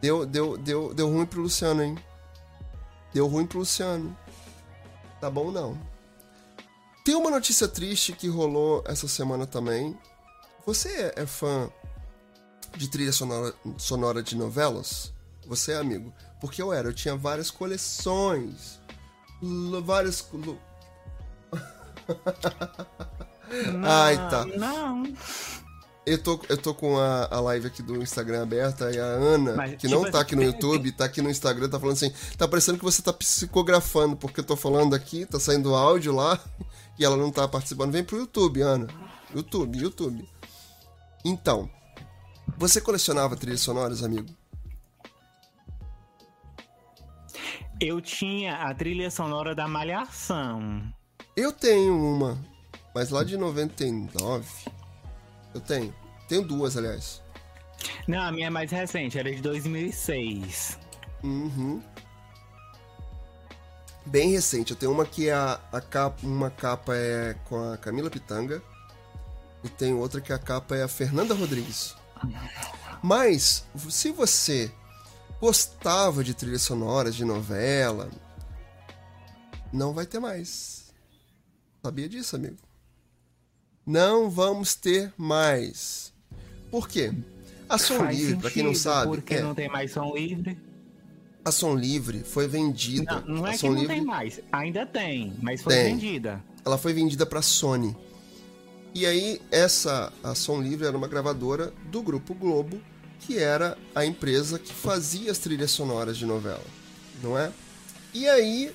Deu, deu, deu, deu ruim pro Luciano, hein? Deu ruim pro Luciano. Tá bom não. Tem uma notícia triste que rolou essa semana também. Você é fã de trilha sonora, sonora de novelas? Você é amigo? Porque eu era, eu tinha várias coleções. Várias. lu- Ai, tá. Não. Eu tô, eu tô com a, a live aqui do Instagram aberta e a Ana, Mas, que tipo não tá assim, aqui no YouTube, tá aqui no Instagram, tá falando assim, tá parecendo que você tá psicografando, porque eu tô falando aqui, tá saindo áudio lá, e ela não tá participando. Vem pro YouTube, Ana. YouTube, YouTube. Então, você colecionava trilhas sonoras, amigo? Eu tinha a trilha sonora da Malhação. Eu tenho uma, mas lá de 99. Eu tenho. Tenho duas, aliás. Não, a minha é mais recente, era de 2006. Uhum. Bem recente. Eu tenho uma que é a, a capa, uma capa é com a Camila Pitanga e tem outra que a capa é a Fernanda Rodrigues. Mas se você gostava de trilhas sonoras de novela, não vai ter mais. Sabia disso, amigo? Não vamos ter mais. Por quê? A Som Faz Livre, pra quem não sabe, Porque é, não tem mais som livre. a Som Livre foi vendida. Não, não é que não Livre, tem mais. Ainda tem, mas foi Tem. vendida. ela foi vendida para Sony. E aí essa a Som Livre era uma gravadora do grupo Globo, que era a empresa que fazia as trilhas sonoras de novela, não é? E aí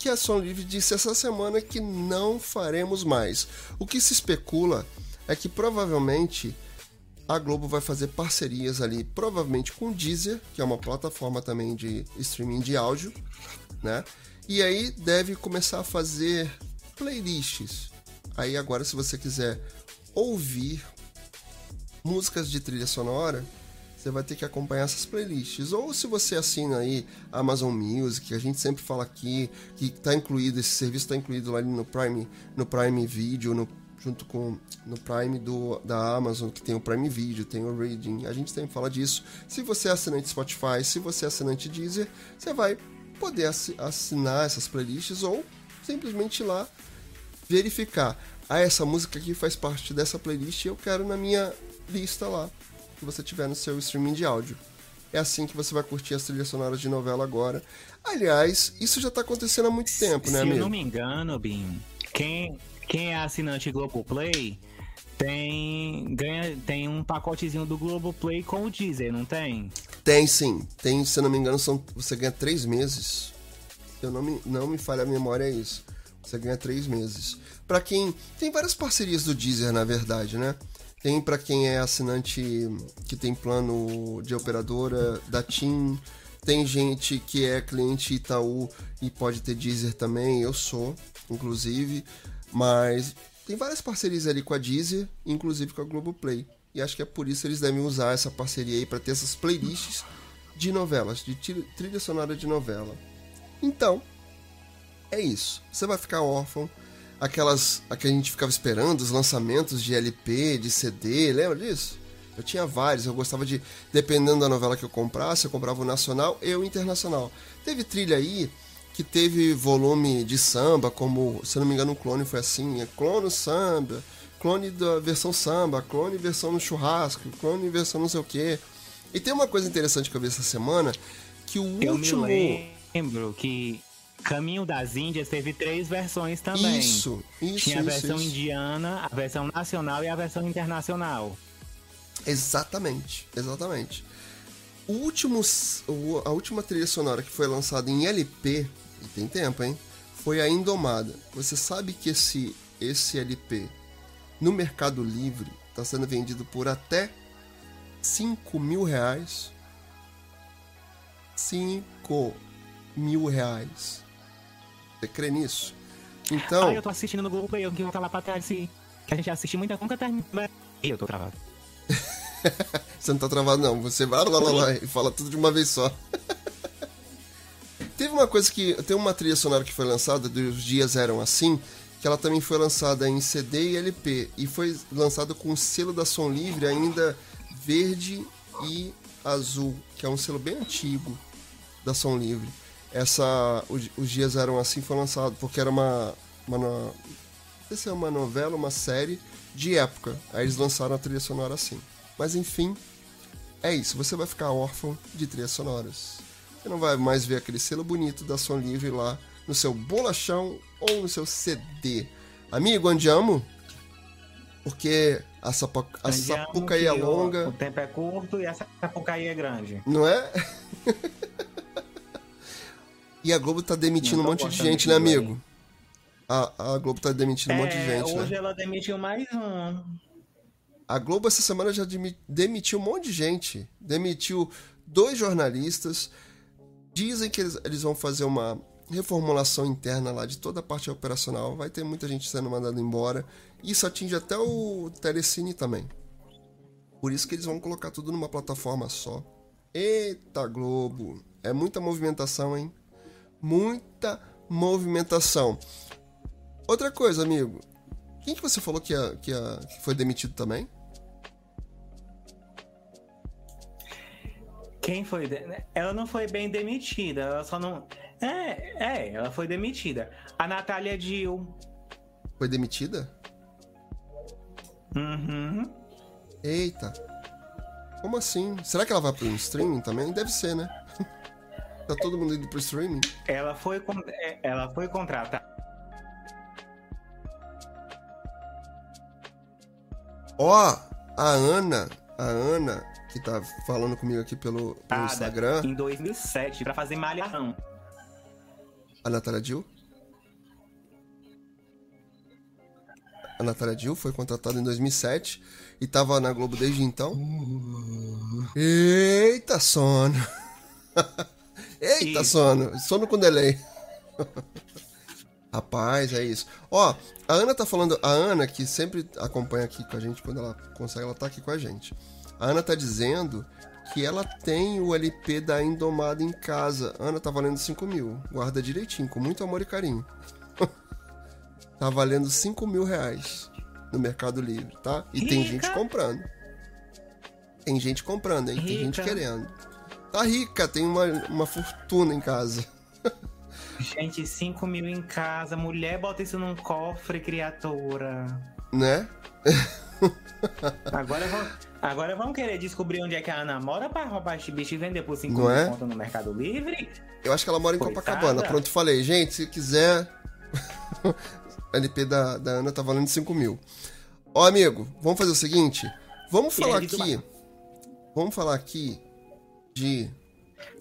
que a Som Livre disse essa semana que não faremos mais. O que se especula é que provavelmente a Globo vai fazer parcerias ali, provavelmente com o Deezer, que é uma plataforma também de streaming de áudio, né? E aí deve começar a fazer playlists. Aí agora, se você quiser ouvir músicas de trilha sonora, você vai ter que acompanhar essas playlists. Ou se você assina aí Amazon Music, a gente sempre fala aqui que está incluído, esse serviço está incluído lá no Prime, no Prime Video, no, junto com no Prime do, da Amazon, que tem o Prime Video, tem o Reading. A gente sempre fala disso. Se você é assinante Spotify, se você é assinante Deezer, você vai poder assinar essas playlists ou simplesmente ir lá verificar. Ah, essa música aqui faz parte dessa playlist e eu quero na minha lista lá que você tiver no seu streaming de áudio. É assim que você vai curtir as trilhas sonoras de novela agora. Aliás, isso já está acontecendo há muito tempo, né, Se amigo? eu não me engano, Bim, quem, quem é assinante Globoplay tem, ganha, tem um pacotezinho do Globoplay com o Deezer, não tem? Tem sim. Tem, se eu não me engano, são, você ganha três meses. Se eu não me, não me falha a memória, é isso. Você ganha três meses. Para quem. Tem várias parcerias do Deezer, na verdade, né? Tem para quem é assinante que tem plano de operadora da TIM. Tem gente que é cliente Itaú e pode ter Deezer também. Eu sou, inclusive. Mas tem várias parcerias ali com a Deezer, inclusive com a Globoplay. E acho que é por isso que eles devem usar essa parceria aí para ter essas playlists de novelas, de trilha sonora de novela. Então, é isso. Você vai ficar órfão aquelas a que a gente ficava esperando, os lançamentos de LP, de CD, lembra disso? Eu tinha vários, eu gostava de, dependendo da novela que eu comprasse, eu comprava o nacional e o internacional. Teve trilha aí que teve volume de samba, como, se não me engano, um clone foi assim, é clone samba, clone da versão samba, clone versão no churrasco, clone versão não sei o quê. E tem uma coisa interessante que eu vi essa semana, que o eu último... Me lembro que Caminho das Índias teve três versões também. Isso, isso. Tinha a isso, versão isso. indiana, a versão nacional e a versão internacional. Exatamente, exatamente. O último, a última trilha sonora que foi lançada em LP, e tem tempo, hein? Foi a Indomada. Você sabe que esse, esse LP no Mercado Livre está sendo vendido por até 5 mil reais? 5 mil reais. Você crê nisso? Então. Ah, eu tô assistindo no Globoplay, eu que vou falar pra trás assim, que a gente assiste muita, nunca termina. Ih, eu tô travado. Você não tá travado, não. Você vai lá, lá, lá e fala tudo de uma vez só. Teve uma coisa que. Tem uma trilha sonora que foi lançada, dos Dias Eram Assim, que ela também foi lançada em CD e LP. E foi lançada com o selo da Som Livre ainda verde e azul, que é um selo bem antigo da Som Livre. Essa. Os, os Dias Eram Assim foi lançado porque era uma. uma não sei se é uma novela, uma série de época. Aí eles lançaram a trilha sonora assim. Mas enfim, é isso. Você vai ficar órfão de trilhas sonoras. Você não vai mais ver aquele selo bonito da Som Livre lá no seu bolachão ou no seu CD. Amigo, andiamo? Porque a, sapo, a sapucaí é longa, O tempo é curto e essa sapucaí é grande. não é? e a Globo tá demitindo Não um monte de gente, né, amigo? A, a Globo tá demitindo um monte de É, gente, hoje né? ela demitiu mais um. A Globo essa semana já demi- demitiu um monte de gente. Demitiu dois jornalistas. Dizem que eles, eles vão fazer uma reformulação interna lá de toda a parte operacional. Vai ter muita gente sendo mandada embora. Isso atinge até o Telecine também. Por isso que eles vão colocar tudo numa plataforma só. Eita Globo! É muita movimentação, hein? Muita movimentação. Outra coisa, amigo. Quem que você falou que, ia- que ia- que foi demitido também? Quem foi? de- Ela não foi bem demitida, ela só não. É, é, ela foi demitida. A Natália Dill. Foi demitida? Uhum. Eita. Como assim? Será que ela vai pro streaming também? Deve ser, né? Tá todo mundo indo pro streaming? Ela foi, é, ela foi contratada. Ó, a Ana, a Ana, que tá falando comigo aqui pelo, pelo Instagram, em 2007 pra fazer malhação. a Natália Jill. a Natália Dill, foi contratada em 2007 e tava na Globo desde então. Eita, sono. Eita, Isso. sono. Sono com delay. Rapaz, é isso. Ó, a Ana tá falando. A Ana, que sempre acompanha aqui com a gente, quando ela consegue, ela tá aqui com a gente. A Ana tá dizendo que ela tem o LP da Indomada em casa. Ana tá valendo 5 mil. Guarda direitinho, com muito amor e carinho. tá valendo 5 mil reais no Mercado Livre, tá? E tem Rica. gente comprando. Tem gente comprando, hein? Tem gente Rica. querendo. Tá rica, tem uma, uma fortuna em casa. Gente, 5 mil em casa. Mulher, bota isso num cofre, criatura. Né? Agora vão, agora vão querer descobrir onde é que a Ana mora pra roubar esse bicho e vender por 5 Não mil é? conto no Mercado Livre? Eu acho que ela mora em Coitada. Copacabana. Pronto, falei. Gente, se quiser. a LP da, da Ana tá valendo 5 mil. Ó, amigo, vamos fazer o seguinte. Vamos falar aqui. Vamos falar aqui de.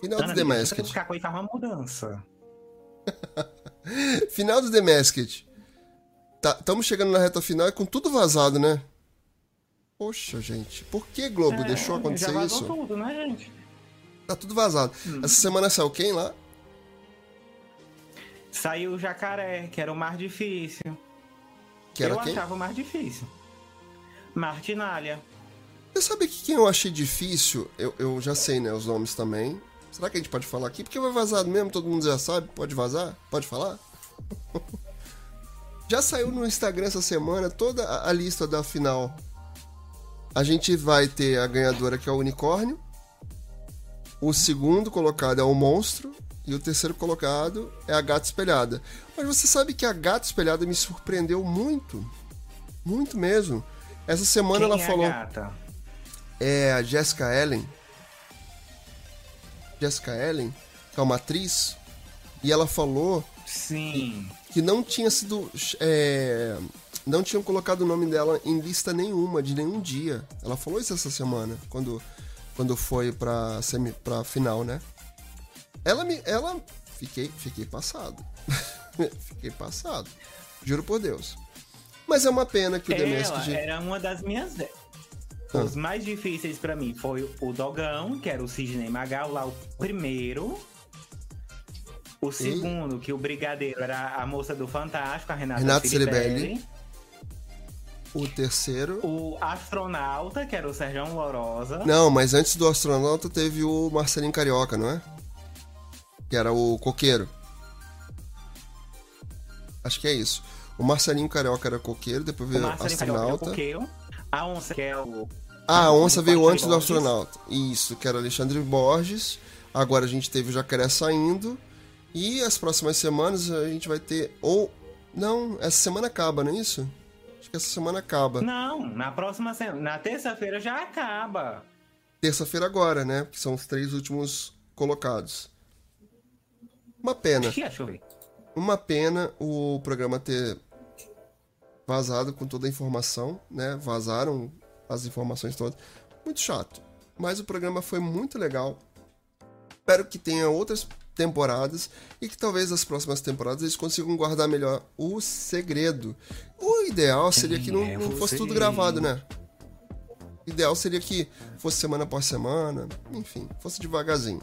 Final do Ana, The deixa eu Masked. ficar com faz uma mudança. Final do The Masked. Estamos chegando na reta final e com tudo vazado, né? Poxa, gente. Por que Globo É, deixou acontecer já vazou isso? tudo, né, gente? Tá tudo vazado. Hum. Essa semana saiu quem lá? Saiu o jacaré, que era o mais difícil. Que era eu quem? achava o mais difícil. Martinalha. Você sabe que quem eu achei difícil, eu, eu já sei, né, os nomes também. Será que a gente pode falar aqui? Porque vai vazar mesmo, todo mundo já sabe. Pode vazar? Pode falar? já saiu no Instagram essa semana toda a, lista da final. A gente vai ter a ganhadora que é o unicórnio. O segundo colocado é o monstro. E o terceiro colocado é a gata espelhada. Mas você sabe que a gata espelhada me surpreendeu muito. Muito mesmo. Essa semana Quem ela é falou a gata? É a Jessica Ellen. Jessica Ellen, que é uma atriz, e ela falou Sim. que não tinha sido. é, não tinham colocado o nome dela em lista nenhuma, de nenhum dia. Ela falou isso essa semana, quando, quando foi pra, semi, pra final, né? Ela me. Ela. Fiquei, fiquei passado. fiquei passado. Juro por Deus. Mas é uma pena que o The Ela era uma das minhas. Ah. Os mais difíceis pra mim foi o Dogão, que era o Sidney Magal, lá o primeiro. O segundo, que o Brigadeiro era a moça do Fantástico, a Renata, Renata Ciribelli. Ciribelli. O terceiro. O astronauta, que era o Sérgio Lorosa. Não, mas antes do astronauta teve o Marcelinho Carioca, não é? Que era o coqueiro. Acho que é isso. O Marcelinho Carioca era coqueiro, depois O veio o Marcelinho Carioca era o astronauta. coqueiro. A onça, que é o. Ah, a onça veio antes do astronauta. Isso, que era Alexandre Borges. Agora a gente teve o Jacaré saindo. E as próximas semanas a gente vai ter. Ou. Não, essa semana acaba, não é isso? Acho que essa semana acaba. Não, na próxima semana. Na terça-feira já acaba. Terça-feira agora, né? Que são os três últimos colocados. Uma pena. Uma pena o programa ter vazado com toda a informação, né? Vazaram as informações todas. Muito chato. Mas o programa foi muito legal. Espero que tenha outras temporadas e que talvez as próximas temporadas eles consigam guardar melhor o segredo. O ideal seria que não, é não fosse tudo gravado, né? O ideal seria que fosse semana após semana, enfim, fosse devagarzinho.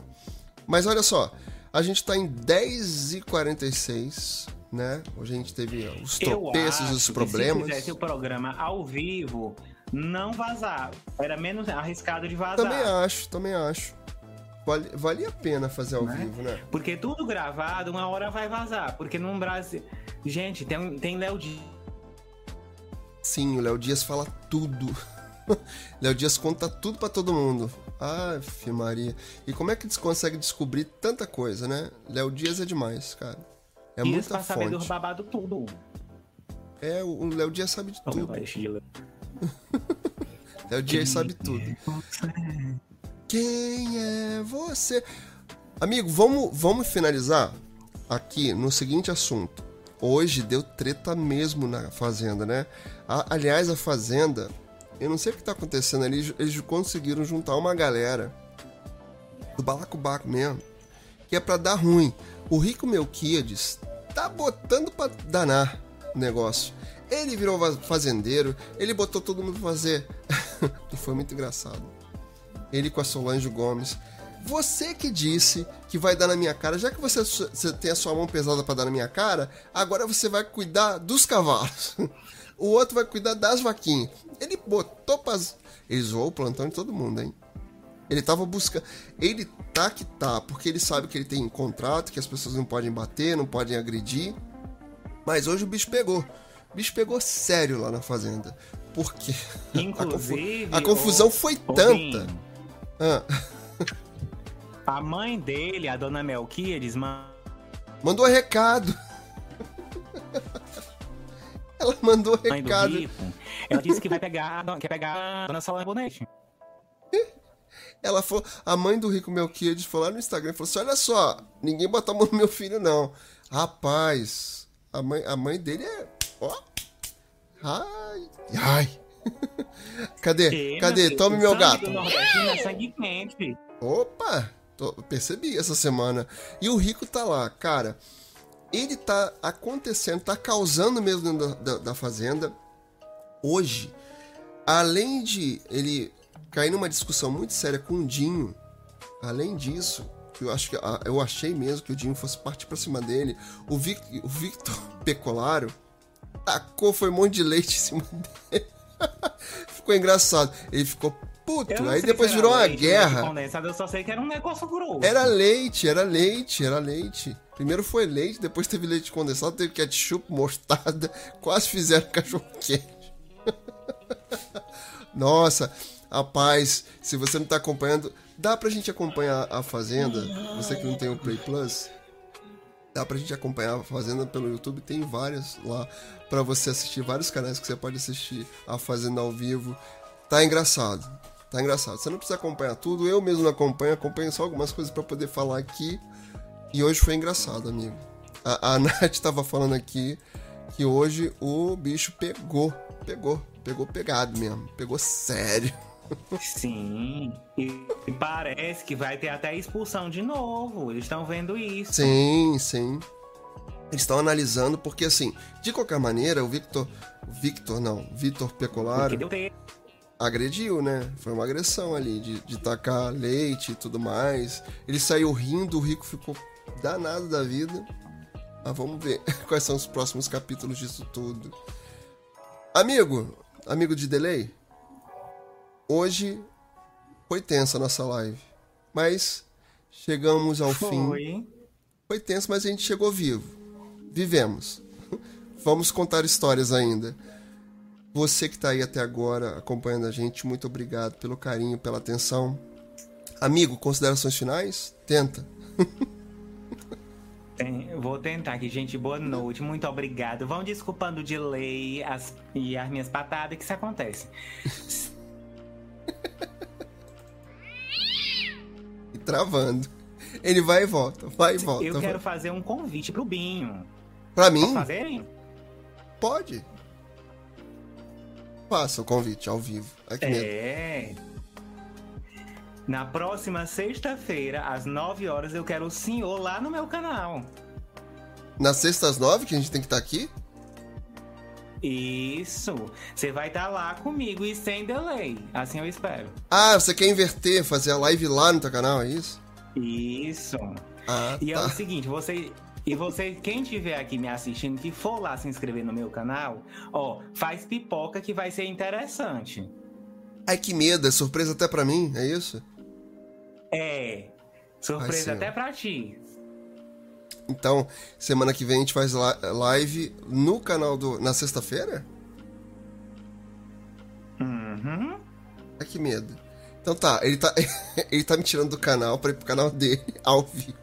Mas olha só, a gente tá em 10h46, né? Hoje a gente teve os tropeços, os problemas. Se fizesse o programa ao vivo, não vazar. Era menos arriscado de vazar. Também acho, também acho. Vale, valia a pena fazer ao Né? vivo, né? Porque tudo gravado, uma hora vai vazar. Porque no Brasil. Gente, tem, tem Léo Dias. Sim, o Léo Dias fala tudo. Léo Dias conta tudo pra todo mundo. Aff, Maria. E como é que eles conseguem descobrir tanta coisa, né? Léo Dias é demais, cara. É Dias muita dos fonte. babados tudo. É, o Léo Dias sabe de meu tudo. pai, Sheila. Léo Dias sabe tudo. Quem é você? Amigo, vamos, vamos finalizar aqui no seguinte assunto. Hoje deu treta mesmo na Fazenda, né? A- aliás, a Fazenda, eu não sei o que tá acontecendo ali, eles conseguiram juntar uma galera do balacobaco mesmo, que é pra dar ruim. O Rico Melquiades tá botando pra danar. negócio. Ele virou fazendeiro, ele botou todo mundo fazer. e foi muito engraçado. Ele com a Solange Gomes. Você que disse que vai dar na minha cara, já que você, você tem a sua mão pesada pra dar na minha cara, agora você vai cuidar dos cavalos. o outro vai cuidar das vaquinhas. Ele botou pra. Ele zoou o plantão de todo mundo, hein? Ele tava buscando. Ele tá que tá, porque ele sabe que ele tem um contrato, que as pessoas não podem bater, não podem agredir. Mas hoje o bicho pegou. O bicho pegou sério lá na fazenda. Por quê? A, confu- Inclusive. a confusão foi tanta. Ah, A mãe dele, a dona Melquíades, ma- mandou recado. Ela mandou do recado. Rico, ela disse que vai pegar, quer pegar a dona Bonete. Ela falou, a mãe do Rico Melquiades foi lá no Instagram e falou assim: olha só, ninguém botou a mão no meu filho, não. Rapaz, a mãe, a mãe dele é. Ó. Ai. Ai. Cadê? Cadê? Tome meu gato. é quente. Opa! tô- percebi essa semana. E o Rico tá lá, cara. Ele tá acontecendo, tá causando mesmo dentro da, da- da fazenda. Hoje, além de ele cair numa discussão muito séria com o Dinho, além disso, eu acho que ah, eu achei mesmo que o Dinho fosse partir pra cima dele. O, Vic, o Victor Pecolaro tacou, foi um monte de leite em cima dele. ficou engraçado. Ele ficou puto. Aí depois virou uma leite, guerra. condensado, eu só sei que era um negócio grosso. Era leite, era leite, era leite. Primeiro foi leite, depois teve leite condensado, teve ketchup, mostarda, quase fizeram cachorro quente. Nossa, rapaz, se você não tá acompanhando, dá pra gente acompanhar a Fazenda? Você que não tem o Play Plus, dá pra gente acompanhar a Fazenda pelo YouTube, tem várias lá pra você assistir, vários canais que você pode assistir a Fazenda ao vivo. Tá engraçado. Tá engraçado. Você não precisa acompanhar tudo, eu mesmo não acompanho, acompanho só algumas coisas pra poder falar aqui. E hoje foi engraçado, amigo. A, a Nath tava falando aqui que hoje o bicho pegou. Pegou. Pegou pegado mesmo. Pegou sério. Sim. E, parece que vai ter até expulsão de novo. Eles estão vendo isso. Sim, sim. Eles estão analisando, porque assim, de qualquer maneira, o Victor. Victor, não, Vitor Porque Pecolaro deu tempo. Agrediu, né? Foi uma agressão ali, de, de tacar leite e tudo mais. Ele saiu rindo, o Rico ficou danado da vida. Mas vamos ver quais são os próximos capítulos disso tudo. Amigo, amigo de delay, hoje foi tensa a nossa live. Mas chegamos ao fim. Foi. Foi tenso, mas a gente chegou vivo. Vivemos. Vamos contar histórias ainda. Você que tá aí até agora acompanhando a gente, muito obrigado pelo carinho, pela atenção. Amigo, considerações finais? Tenta. Tem- vou tentar aqui, gente. Boa noite, muito obrigado. Vão desculpando o delay as, e as minhas patadas, que isso acontece. E travando. Ele vai e volta, vai e volta. eu vai. quero fazer um convite pro Binho. Pra Posso mim? fazer? Pode. Faça o convite ao vivo. Medo. É. Na próxima sexta-feira, às 9 horas, eu quero o senhor lá no meu canal. Na sexta às nove, que a gente tem que estar aqui? Isso. Você vai estar lá comigo e sem delay. Assim eu espero. Ah, você quer inverter, fazer a live lá no teu canal, é isso? Isso. Ah, E é tá. o seguinte, você. E você, quem estiver aqui me assistindo, que for lá se inscrever no meu canal, ó, faz pipoca que vai ser interessante. Ai, que medo, é surpresa até pra mim, é isso? É. Surpresa até pra ti. Então, semana que vem a gente faz live no canal do. Na sexta-feira? Uhum. Ai, que medo. Então tá, ele tá, ele tá me tirando do canal pra ir pro canal dele ao vivo.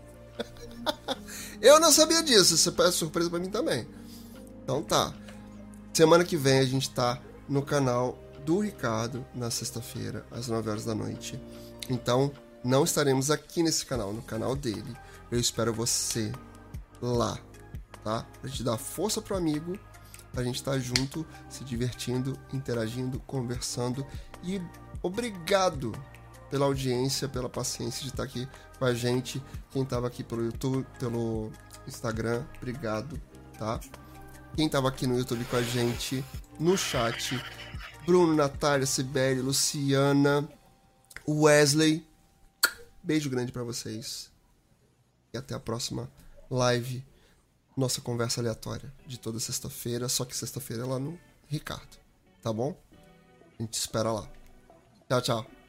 Eu não sabia disso, isso é surpresa pra mim também. Então tá. Semana que vem a gente tá no canal do Ricardo na sexta-feira, às 9 horas da noite. Então, não estaremos aqui nesse canal, no canal dele. Eu espero você lá, tá? Pra gente dar força pro amigo, pra gente estar junto, se divertindo, interagindo, conversando. E obrigado pela audiência, pela paciência de estar aqui com a gente. Quem tava aqui pelo YouTube, pelo Instagram, obrigado, tá? quem tava aqui no YouTube com a gente, no chat. Bruno, Natália, Sibeli, Luciana, Wesley. Beijo grande pra vocês. E até a próxima live. Nossa conversa aleatória de toda sexta-feira. Só que sexta-feira é lá no Ricardo. Tá bom? A gente espera lá. Tchau, tchau.